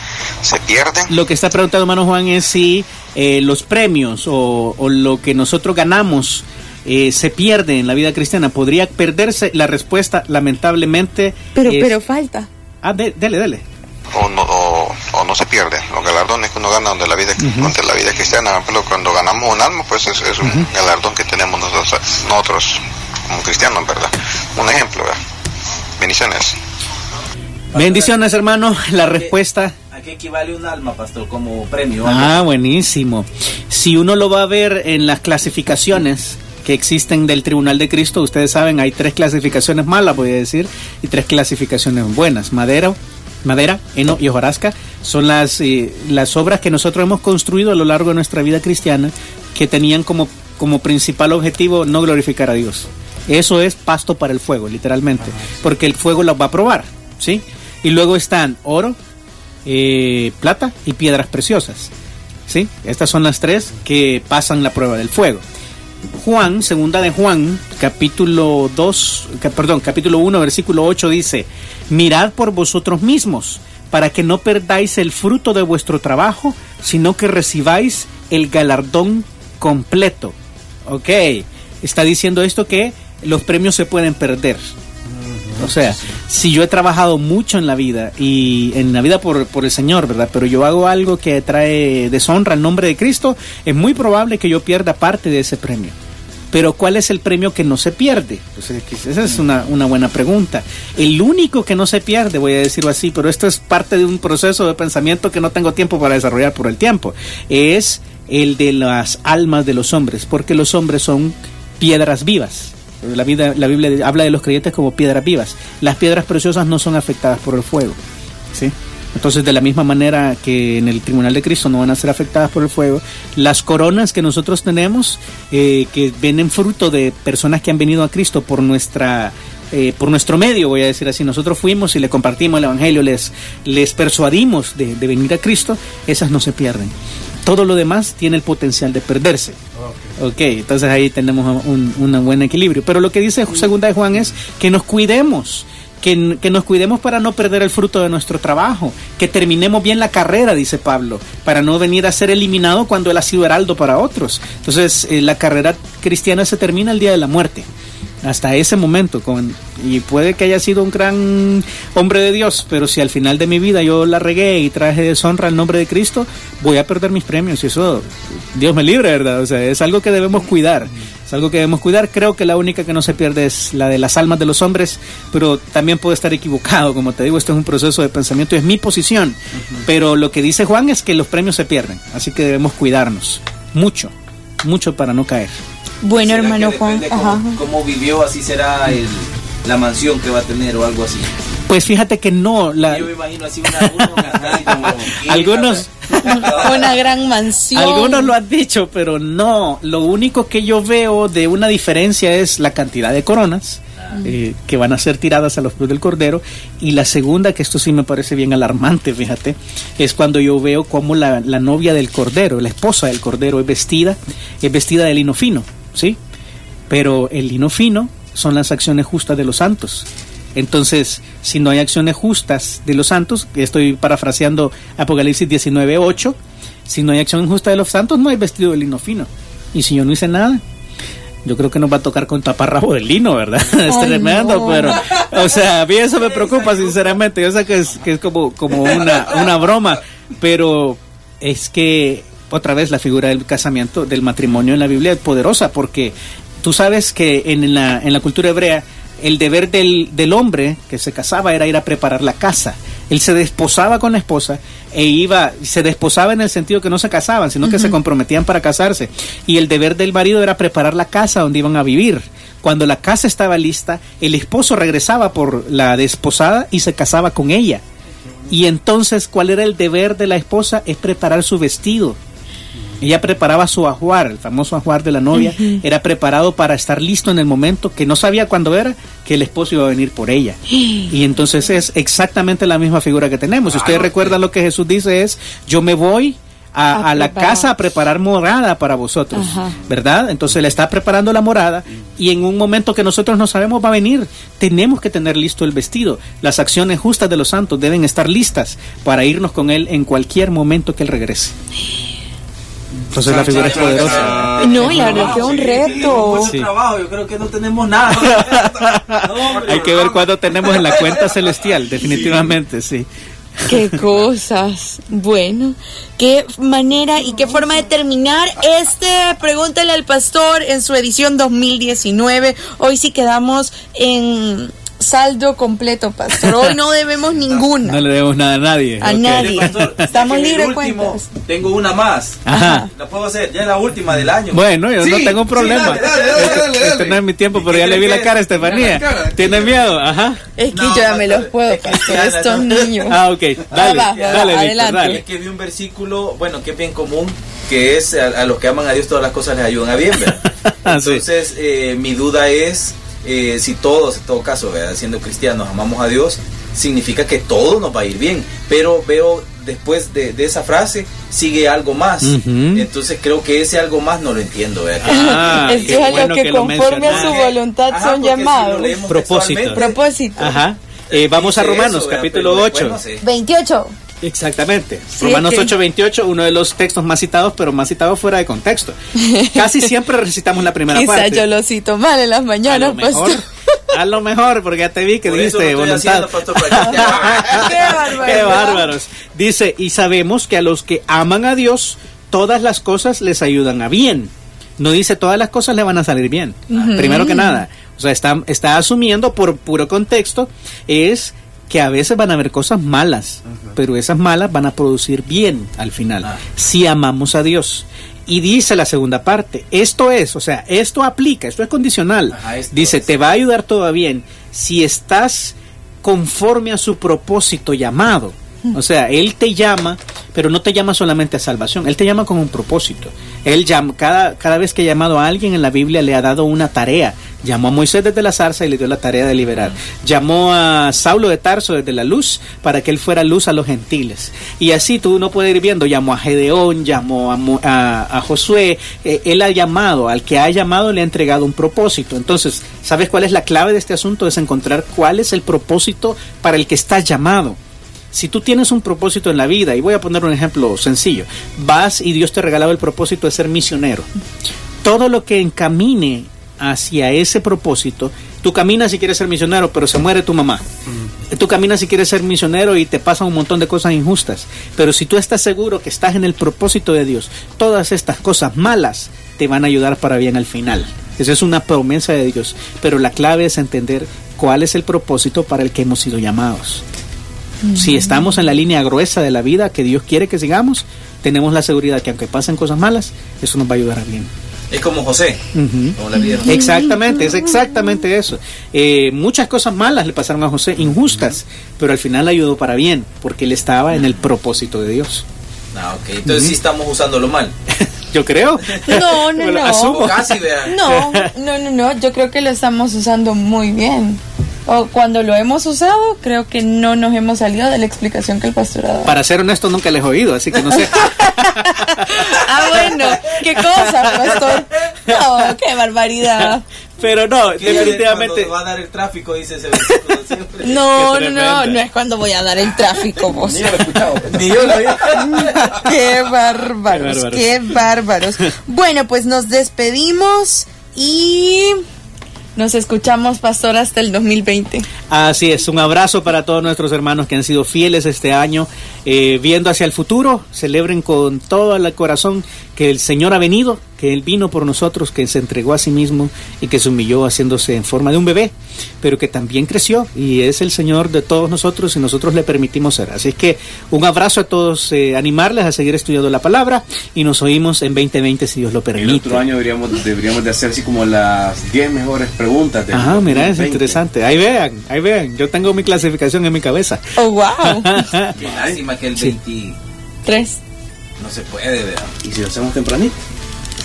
se pierden. Lo que está preguntando hermano Juan es si eh, los premios o, o lo que nosotros ganamos eh, se pierde en la vida cristiana. ¿Podría perderse? La respuesta, lamentablemente. Pero, es- pero falta. Ah, de- dele, dele. o no, o, o no se pierden. Los galardones que uno gana donde la vida, donde la vida cristiana, por ejemplo, cuando ganamos un alma, pues es, es un galardón que tenemos nosotros, nosotros como cristianos, ¿verdad? Un ejemplo, ¿verdad? Bendiciones. Bendiciones, hermano. La respuesta. ¿A qué equivale un alma, pastor, como premio? Ah, buenísimo. Si uno lo va a ver en las clasificaciones que existen del Tribunal de Cristo, ustedes saben, hay tres clasificaciones malas, voy a decir, y tres clasificaciones buenas. Madera, madera, heno y hojarasca son las, eh, las obras que nosotros hemos construido a lo largo de nuestra vida cristiana que tenían como, como principal objetivo no glorificar a Dios. Eso es pasto para el fuego, literalmente, porque el fuego las va a probar, ¿sí? Y luego están oro, eh, plata y piedras preciosas. ¿Sí? Estas son las tres que pasan la prueba del fuego. Juan, segunda de Juan, capítulo 2, ca- perdón, capítulo 1, versículo 8 dice, mirad por vosotros mismos, para que no perdáis el fruto de vuestro trabajo, sino que recibáis el galardón completo. Ok, está diciendo esto que los premios se pueden perder. O sea, si yo he trabajado mucho en la vida y en la vida por, por el Señor, ¿verdad? Pero yo hago algo que trae deshonra al nombre de Cristo, es muy probable que yo pierda parte de ese premio. Pero ¿cuál es el premio que no se pierde? Pues, esa es una, una buena pregunta. El único que no se pierde, voy a decirlo así, pero esto es parte de un proceso de pensamiento que no tengo tiempo para desarrollar por el tiempo, es el de las almas de los hombres, porque los hombres son piedras vivas. La, vida, la Biblia habla de los creyentes como piedras vivas. Las piedras preciosas no son afectadas por el fuego. ¿sí? Entonces, de la misma manera que en el tribunal de Cristo no van a ser afectadas por el fuego, las coronas que nosotros tenemos, eh, que vienen fruto de personas que han venido a Cristo por nuestra eh, por nuestro medio, voy a decir así, nosotros fuimos y le compartimos el Evangelio, les, les persuadimos de, de venir a Cristo, esas no se pierden. Todo lo demás tiene el potencial de perderse. Ok, entonces ahí tenemos un, un buen equilibrio. Pero lo que dice segunda de Juan es que nos cuidemos, que, que, nos cuidemos para no perder el fruto de nuestro trabajo, que terminemos bien la carrera, dice Pablo, para no venir a ser eliminado cuando él ha sido heraldo para otros. Entonces eh, la carrera cristiana se termina el día de la muerte. Hasta ese momento, con, y puede que haya sido un gran hombre de Dios, pero si al final de mi vida yo la regué y traje deshonra al nombre de Cristo, voy a perder mis premios y eso, Dios me libre, ¿verdad? O sea, es algo que debemos cuidar, es algo que debemos cuidar. Creo que la única que no se pierde es la de las almas de los hombres, pero también puedo estar equivocado, como te digo, esto es un proceso de pensamiento, es mi posición, pero lo que dice Juan es que los premios se pierden, así que debemos cuidarnos mucho, mucho para no caer. Bueno, ¿Será que hermano Juan, cómo, ajá. cómo vivió, así será el, la mansión que va a tener o algo así. Pues fíjate que no, la, Yo me imagino así una, uno así como algunos, Una gran mansión. algunos lo han dicho, pero no. Lo único que yo veo de una diferencia es la cantidad de coronas eh, que van a ser tiradas a los pies del cordero. Y la segunda, que esto sí me parece bien alarmante, fíjate, es cuando yo veo cómo la, la novia del cordero, la esposa del cordero, es vestida, es vestida de lino fino, ¿sí? Pero el lino fino son las acciones justas de los santos. Entonces, si no hay acciones justas de los santos, estoy parafraseando Apocalipsis 19.8, si no hay acción justa de los santos, no hay vestido de lino fino. Y si yo no hice nada, yo creo que nos va a tocar con taparrabo de lino, ¿verdad? es Ay, tremendo, no. pero, o sea, a mí eso me preocupa, sinceramente. Yo sé que es, que es como, como una, una broma, pero es que, otra vez, la figura del casamiento, del matrimonio en la Biblia es poderosa, porque tú sabes que en la, en la cultura hebrea, el deber del, del hombre que se casaba era ir a preparar la casa. Él se desposaba con la esposa e iba, se desposaba en el sentido que no se casaban, sino que se comprometían para casarse. Y el deber del marido era preparar la casa donde iban a vivir. Cuando la casa estaba lista, el esposo regresaba por la desposada y se casaba con ella. Y entonces, ¿cuál era el deber de la esposa? Es preparar su vestido. Ella preparaba su ajuar, el famoso ajuar de la novia, era preparado para estar listo en el momento que no sabía cuándo era que el esposo iba a venir por ella. Y entonces es exactamente la misma figura que tenemos. Si ustedes recuerdan lo que Jesús dice es, yo me voy a, la casa a preparar morada para vosotros, Ajá. ¿verdad? Entonces le está preparando la morada y en un momento que nosotros no sabemos va a venir. Tenemos que tener listo el vestido. Las acciones justas de los santos deben estar listas para irnos con él en cualquier momento que él regrese. Entonces la figura es poderosa. No, y la verdad que es un reto. Sí. trabajo, yo creo que no tenemos nada. No, hombre, Hay que ver cuándo tenemos en la cuenta celestial, definitivamente, sí. Qué cosas. Bueno, qué manera y qué forma de terminar este Pregúntale al Pastor en su edición 2019. Hoy sí quedamos en saldo completo, Pastor. Hoy no debemos ninguna. No le debemos nada a nadie. A ok. nadie. Pastor, Estamos libres de último, cuentas. Tengo una más. Ajá. La puedo hacer, ya es la última del año. Bueno, yo no Sí, tengo un sí, problema. dale, dale, dale, Este- dale, este no es mi tiempo, pero ¿Y ya le vi la cara a Estefanía. ¿Tiene miedo? Ajá. Es que No, yo ya me los puedo, es que Pastor. Estos no. niños. Ah, ok. Dale, va, va, dale, adelante. dale. Es que vi un versículo, bueno, que es bien común, que es a, a los que aman a Dios todas las cosas les ayudan a bien, ¿verdad? Ah, sí. Entonces, eh, mi duda es eh, si todos, en todo caso, ¿verdad? siendo cristianos, amamos a Dios, significa que todo nos va a ir bien. Pero veo después de, de esa frase, sigue algo más. Ujú. Entonces creo que ese algo más no lo entiendo. ¿verdad? Que- Ah, es a bueno lo que, que lo conforme a su voluntad Ajá, son si llamados. leemos Propósito. Propósito. Ajá. Eh, vamos a Romanos, eso, capítulo Pero 8. después no sé. 28. Exactamente. Sí, Romanos es que- 8:28, uno de los textos más citados, pero más citados fuera de contexto. Casi siempre recitamos la primera Quizá parte. yo lo cito mal en las a mañanas, lo mejor, Pastor. a lo mejor, porque ya te vi que Por eso dijiste lo estoy voluntad. haciendo. Qué bárbaros. Dice, y sabemos que a los que aman a Dios, todas las cosas les ayudan a bien. No dice todas las cosas le van a salir bien. Primero que nada. O sea, está, está asumiendo por puro contexto, es que a veces van a haber cosas malas, pero esas malas van a producir bien al final, Ah. si amamos a Dios. Y dice la segunda parte, esto es, o sea, esto aplica, esto es condicional. Ajá, esto dice, es. te va a ayudar todo bien si estás conforme a su propósito llamado. O sea, Él te llama, pero no te llama solamente a salvación, Él te llama con un propósito. Él llama, cada, cada vez que ha llamado a alguien en la Biblia le ha dado una tarea. Llamó a Moisés desde la zarza y le dio la tarea de liberar. Llamó a Saulo de Tarso desde la luz para que él fuera luz a los gentiles. Y así tú no puedes ir viendo, llamó a Gedeón, llamó a, Josué, eh, él ha llamado, al que ha llamado le ha entregado un propósito. Entonces, ¿sabes cuál es la clave de este asunto? Es encontrar cuál es el propósito para el que estás llamado. Si tú tienes un propósito en la vida, y voy a poner un ejemplo sencillo, vas y Dios te ha regalado el propósito de ser misionero. Todo lo que encamine hacia ese propósito, tú caminas si quieres ser misionero, pero se muere tu mamá. Tú caminas si quieres ser misionero y te pasan un montón de cosas injustas. Pero si tú estás seguro que estás en el propósito de Dios, todas estas cosas malas te van a ayudar para bien al final. Esa es una promesa de Dios. Pero la clave es entender cuál es el propósito para el que hemos sido llamados. Si estamos en la línea gruesa de la vida que Dios quiere que sigamos, tenemos la seguridad que aunque pasen cosas malas, eso nos va a ayudar a bien. Es como José, como la vida. Exactamente, es exactamente eso. Eh, muchas cosas malas le pasaron a José, injustas, pero al final le ayudó para bien, porque él estaba en el propósito de Dios. Ah, ok. Entonces sí estamos usándolo mal. Yo creo. No, no, no. asumo. Casi, vean. No, no, no, no, yo creo que lo estamos usando muy bien. O cuando lo hemos usado, creo que no nos hemos salido de la explicación que el pastor ha dado. Para ser honesto, nunca les he oído, así que no sé. Ah, bueno, qué cosa, pastor. No, qué barbaridad. Pero no, definitivamente. Cuando va a dar el tráfico, dice ese versículo siempre. No, no, no, es cuando voy a dar el tráfico, vos. Ni yo lo he escuchado. Ni yo lo. Qué bárbaros, Qué bárbaros. qué bárbaros. Bueno, pues nos despedimos y nos escuchamos, pastor, hasta el 2020. Así es, un abrazo para todos nuestros hermanos que han sido fieles este año, eh, viendo hacia el futuro, celebren con todo el corazón que el Señor ha venido, que Él vino por nosotros, que se entregó a sí mismo y que se humilló haciéndose en forma de un bebé, pero que también creció y es el Señor de todos nosotros y nosotros le permitimos ser. Así es que un abrazo a todos, eh, animarles a seguir estudiando la palabra y nos oímos en 2020 si Dios lo El permite. otro año deberíamos, deberíamos de hacer así como las 10 mejores preguntas. del Ajá, mira, es 2020. interesante. Ahí vean, ahí vean. Yo tengo mi clasificación en mi cabeza. Oh, wow. Qué lástima que el Sí. 20 Tres. No se puede, ¿verdad? ¿Y si lo hacemos tempranito?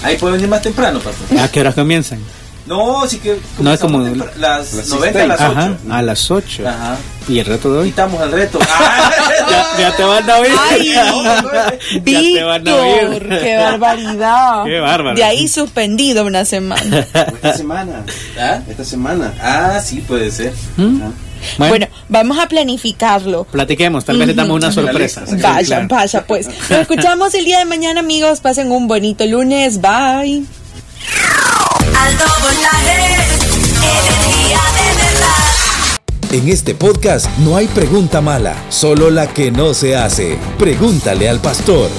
Ahí puede venir más temprano, pastor. ¿A qué horas comienzan? No, sí que. No, es como- Las Las 90 a las 8. Ajá, a las 8. Ajá. ¿Y el reto de hoy? Quitamos el reto. Ah, Ya, ya te van a oír. Ay, Ya te van a oír. Víctor, qué barbaridad. Qué bárbaro. De ahí suspendido una semana. Esta semana. ¿Ah? Esta semana. ah, sí, puede ser. ¿Mm? Bueno, Bueno, vamos a planificarlo. platiquemos, tal vez les damos una sorpresa. Vaya, vaya, pues. Nos escuchamos el día de mañana, amigos. Pasen un bonito lunes. Bye. Alto voltaje, energía de verdad. En este podcast no hay pregunta mala, solo la que no se hace. Pregúntale al pastor.